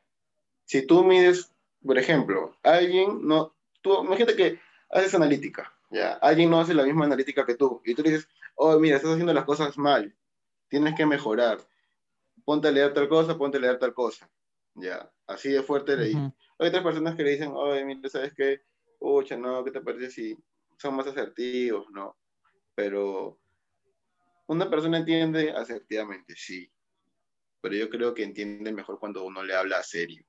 si tú mides, por ejemplo, alguien no, tú, imagínate que haces analítica, ya, alguien no hace la misma analítica que tú, y tú le dices, oh, mira, estás haciendo las cosas mal, tienes que mejorar, ponte a leer tal cosa, ponte a leer tal cosa, ya, así de fuerte le Hay otras personas que le dicen, oh, mira, ¿sabes qué? Pucha, no, ¿qué te parece si son más asertivos, no? Pero una persona entiende asertivamente, sí, pero yo creo que entiende mejor cuando uno le habla serio.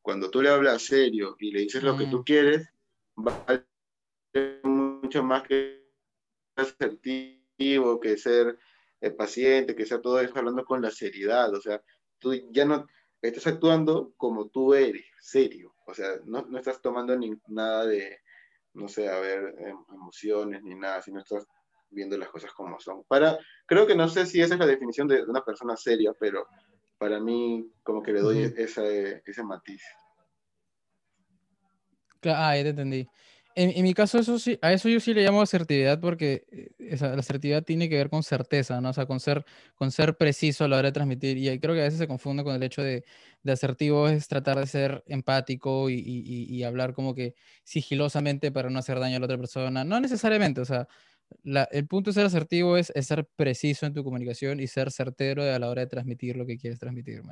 Cuando tú le hablas serio y le dices lo que tú mm. quieres, vale mucho más que asertivo, que ser eh, paciente, que sea todo eso hablando con la seriedad. O sea, tú ya no estás actuando como tú eres, serio. O sea, no, no estás tomando ni, nada de, no sé, a ver, em, emociones ni nada, sino estás viendo las cosas como son. Para, creo que no sé si esa es la definición de, una persona seria, pero para mí como que le doy ese, ese matiz. Ah, ya te entendí. En, en, mi caso, eso sí, a eso yo sí le llamo asertividad porque eh, esa, la asertividad tiene que ver con certeza, ¿no? O sea, con ser, con ser preciso a la hora de transmitir. Y creo que a veces se confunde con el hecho de, de asertivo es tratar de ser empático y, y, y, hablar como que sigilosamente para no hacer daño a la otra persona. No necesariamente, o sea, el punto de ser asertivo es, ser preciso en tu comunicación y ser certero a la hora de transmitir lo que quieres transmitir.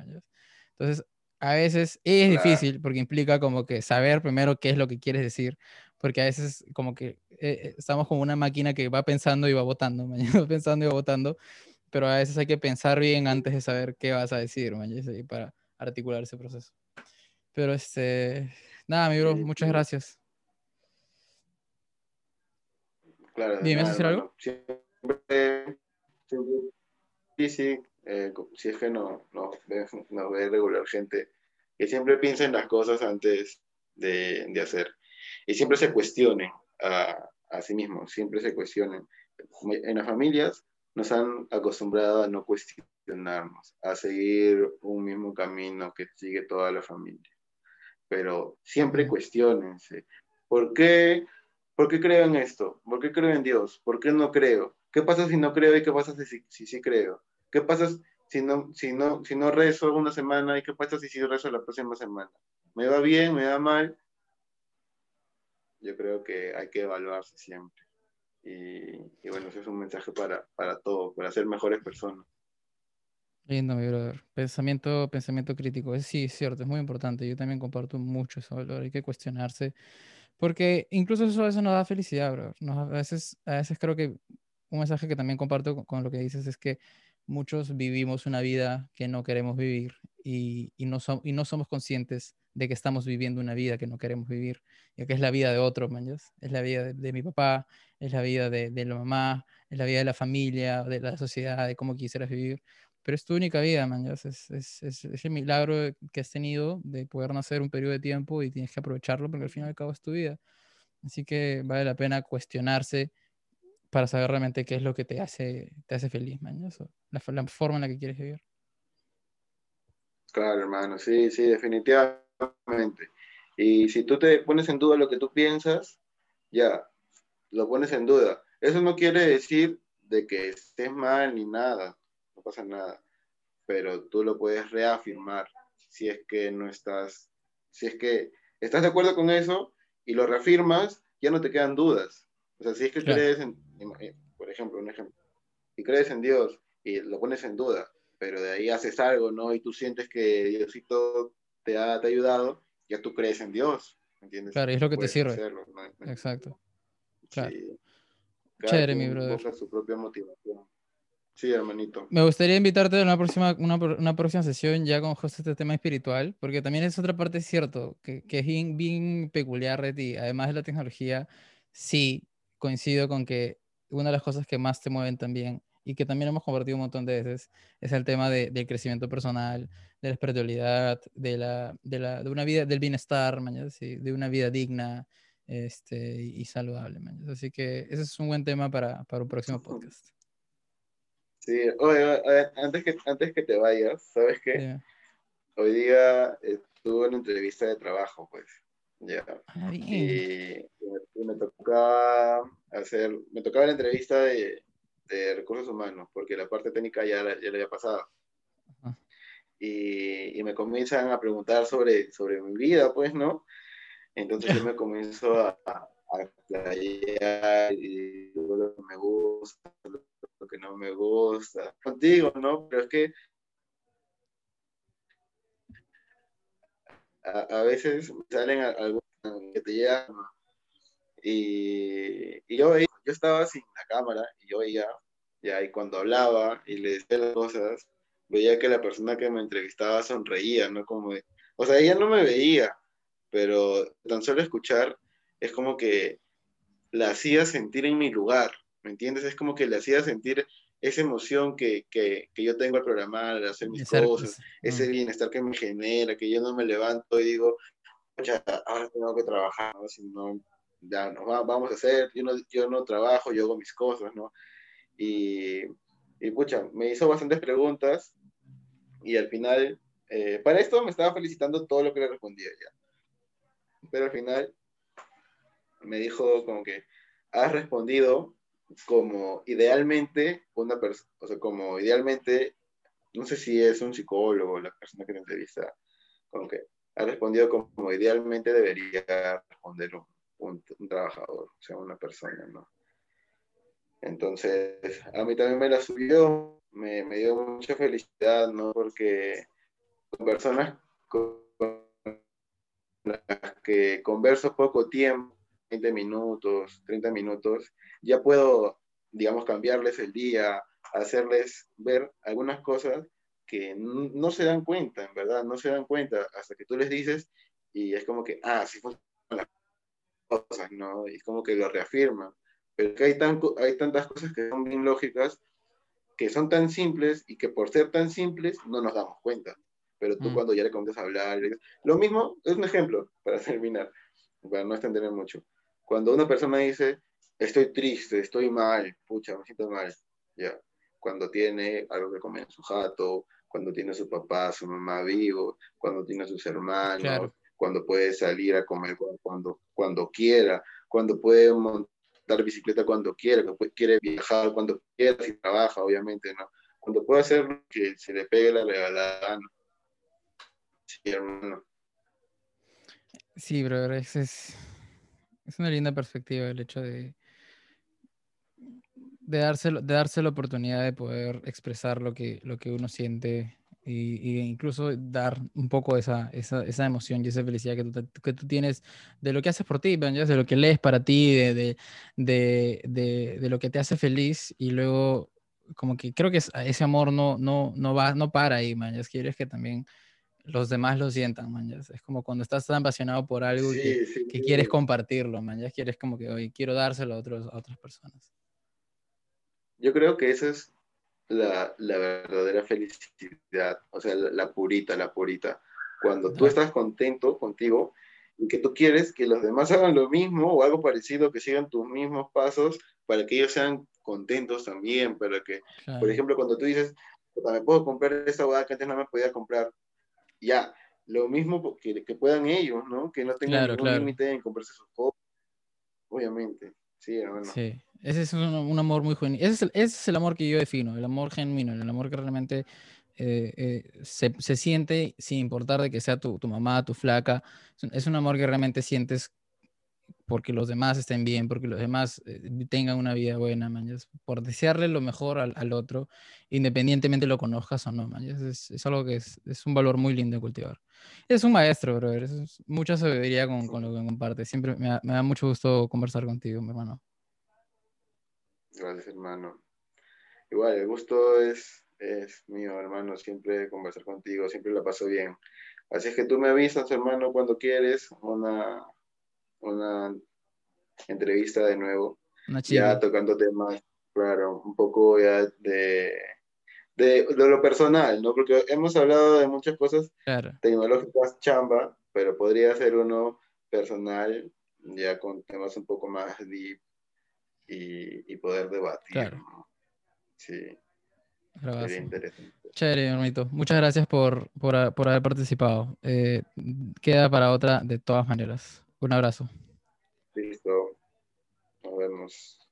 Entonces, a veces es difícil porque implica como que saber primero qué es lo que quieres decir, porque a veces como que eh, eh, estamos como una máquina que va pensando y va votando, va pensando y va votando, pero a veces hay que pensar bien antes de saber qué vas a decir, para articular ese proceso. Pero este, nada, mi bro, muchas gracias. Claro, Dime, ¿vas a decir algo? Siempre, sí, sí, eh, si es que no, no, no ve regular gente que siempre piensa en las cosas antes de, de hacer y siempre se cuestionen a, a, sí mismos, siempre se cuestionen. En las familias nos han acostumbrado a no cuestionarnos, a seguir un mismo camino que sigue toda la familia. pero siempre cuestionense. ¿Por qué, ¿Por qué creo en esto? ¿Por qué creo en Dios? ¿Por qué no creo? ¿Qué pasa si no creo y qué pasa si sí si, creo? ¿Qué pasa si no, si, no, si no rezo una semana y qué pasa si sí rezo la próxima semana? ¿Me va bien? ¿Me va mal? Yo creo que hay que evaluarse siempre. Y, bueno, ese es un mensaje para, para todos, para ser mejores personas. Lindo, mi brother. Pensamiento, pensamiento crítico. Sí, es cierto, es muy importante. Yo también comparto mucho valor. Hay que cuestionarse. Porque incluso eso a veces nos da felicidad, bro. a, veces, a veces creo que un mensaje que también comparto con, lo que dices es que muchos vivimos una vida que no queremos vivir y, y, no, y no somos conscientes de que estamos viviendo una vida que no queremos vivir, ya que es la vida de otro, man, es la vida de, mi papá, es la vida de, de, la mamá, es la vida de la familia, de la sociedad, de cómo quisieras vivir pero es tu única vida, man. Es, es, es, el milagro que has tenido de poder nacer un periodo de tiempo y tienes que aprovecharlo porque al fin y al cabo es tu vida. Así que vale la pena cuestionarse para saber realmente qué es lo que te hace, te hace feliz, man. Eso, la, la forma en la que quieres vivir. Claro, hermano, sí, sí, definitivamente. Y si tú te pones en duda lo que tú piensas, ya, lo pones en duda. Eso no quiere decir de que estés mal ni nada no pasa nada. Pero tú lo puedes reafirmar si es que no estás, si es que estás de acuerdo con eso y lo reafirmas, ya no te quedan dudas. O sea, si es que crees en, por ejemplo, un ejemplo, si crees en Dios y lo pones en duda, pero de ahí haces algo, ¿no? Y tú sientes que Diosito te ha, te ha ayudado, ya tú crees en Dios, ¿entiendes? Claro, es lo que te sirve. Exacto. Claro. Chévere, mi brother. su propia motivación. Sí, hermanito. Me gustaría invitarte a una próxima, una, una, próxima sesión ya con justo este tema espiritual, porque también es otra parte cierto, que, que es bien, bien, peculiar de ti. Además de la tecnología, sí, coincido con que una de las cosas que más te mueven también, y que también hemos compartido un montón de veces, es el tema de, del crecimiento personal, de la espiritualidad, de, la, de, la, de una vida, del bienestar, ¿sí? de una vida digna este, y saludable. Así que ese es un buen tema para, para un próximo podcast. Sí, oye, antes, que, antes que te vayas, ¿sabes qué? Hoy día estuve en una entrevista de trabajo, pues. Ya. Ah, y, me, tocaba hacer, me tocaba la entrevista de, de, recursos humanos, porque la parte técnica ya, ya le había pasado. Y, y, me comienzan a preguntar sobre, sobre mi vida, pues, ¿no? Entonces yo me comienzo a, a playar y lo que me gusta, lo que no me gusta. Contigo, ¿no? Pero es que a, veces salen algunos que te llaman y, y yo veía, yo estaba sin la cámara y yo veía, ya, y cuando hablaba y le decía las cosas, veía que la persona que me entrevistaba sonreía, ¿no? Como o sea, ella no me veía, pero tan solo escuchar es como que la hacía sentir en mi lugar, ¿me entiendes? Es como que le hacía sentir esa emoción que, que, que yo tengo al programar, al hacer mis cosas, ese bienestar que me genera, que yo no me levanto y digo, ahora tengo que trabajar, ¿no? Si no, ya no, vamos a hacer, yo no, yo no trabajo, yo hago mis cosas, ¿no? Y, y pucha, me hizo bastantes preguntas y al final, eh, para esto me estaba felicitando todo lo que le respondía ya. Pero al final me dijo como que has respondido como idealmente una persona, o sea, como idealmente, no sé si es un psicólogo la persona que te entrevista, como que ha respondido como idealmente debería responder un, un, trabajador, o sea, una persona, ¿no? Entonces, a mí también me la subió, me, me dio mucha felicidad, ¿no? Porque con personas con las que converso poco tiempo, 20 minutos, 30 minutos, ya puedo, digamos, cambiarles el día, hacerles ver algunas cosas que no se dan cuenta, en verdad, no se dan cuenta hasta que tú les dices y es como que, ah, sí funcionan las cosas, ¿no? Y es como que lo reafirman. Pero que hay, tan, hay tantas cosas que son bien lógicas, que son tan simples y que por ser tan simples no nos damos cuenta. Pero tú mm. cuando ya le comienzas a hablar, lo mismo, es un ejemplo para terminar, para no extenderme mucho. Cuando una persona dice, estoy triste, estoy mal, pucha, me siento mal, ya. Cuando tiene algo que comer en su jato, cuando tiene a su papá, su mamá vivo, cuando tiene a sus hermanos, cuando puede salir a comer cuando, cuando quiera, cuando puede montar bicicleta cuando quiera, cuando quiere viajar cuando quiera, si trabaja, obviamente, ¿no? Cuando puede hacer lo que se le pegue la gana. Sí, hermano. Sí, brother, es, es, una linda perspectiva el hecho de, de, darse, de darse la oportunidad de poder expresar lo que, lo que uno siente y, incluso dar un poco esa, esa, esa, emoción y esa felicidad que tú, que tú tienes de lo que haces por ti, de lo que lees para ti, de, de, de, de, lo que te hace feliz y luego como que creo que ese amor no, no, no va, no para ahí, man, ya quieres que también los demás lo sientan, man, es como cuando estás tan apasionado por algo que, que quieres compartirlo, man, ya quieres como que, hoy quiero dárselo a, otros, a otras personas. Yo creo que eso es la, la verdadera felicidad, o sea, la, purita, la purita. Cuando tú estás contento contigo y que tú quieres que los demás hagan lo mismo o algo parecido, que sigan tus mismos pasos para que ellos sean contentos también, para que, por ejemplo, cuando tú dices, me puedo comprar esta boda que antes no me podía comprar, ya, lo mismo que, que puedan ellos, ¿no? Que no tengan ningún límite en comprarse sus cosas, obviamente, sí, hermano. Sí. Ese es un, amor muy genuino. Ese, es el, amor que yo defino, el amor genuino, el amor que realmente eh, eh, se, se, siente sin importar de que sea tu, tu mamá, tu flaca. Es un, amor que realmente sientes porque los demás estén bien, porque los demás eh, tengan una vida buena, por desearle lo mejor al, al, otro, independientemente lo conozcas o no, Es, es, algo que es, es, un valor muy lindo de cultivar. Es un maestro, brother. Es mucha sabiduría con, con lo que comparte. Siempre me me da mucho gusto conversar contigo, mi hermano. Gracias, hermano. Igual, el gusto es, es mío, hermano, siempre conversar contigo, siempre la paso bien. Así es que tú me avisas, hermano, cuando quieres una, una entrevista de nuevo, ya tocando temas, claro, un poco ya de, de, de, lo personal, ¿no? Porque hemos hablado de muchas cosas tecnológicas, chamba, pero podría ser uno personal, ya con temas un poco más deep, y, poder debatir. Claro. Sí. Sería interesante. Chévere, hermanito. Muchas gracias por, por, por haber participado. Eh, queda para otra de todas maneras. Un abrazo. Listo. Nos vemos.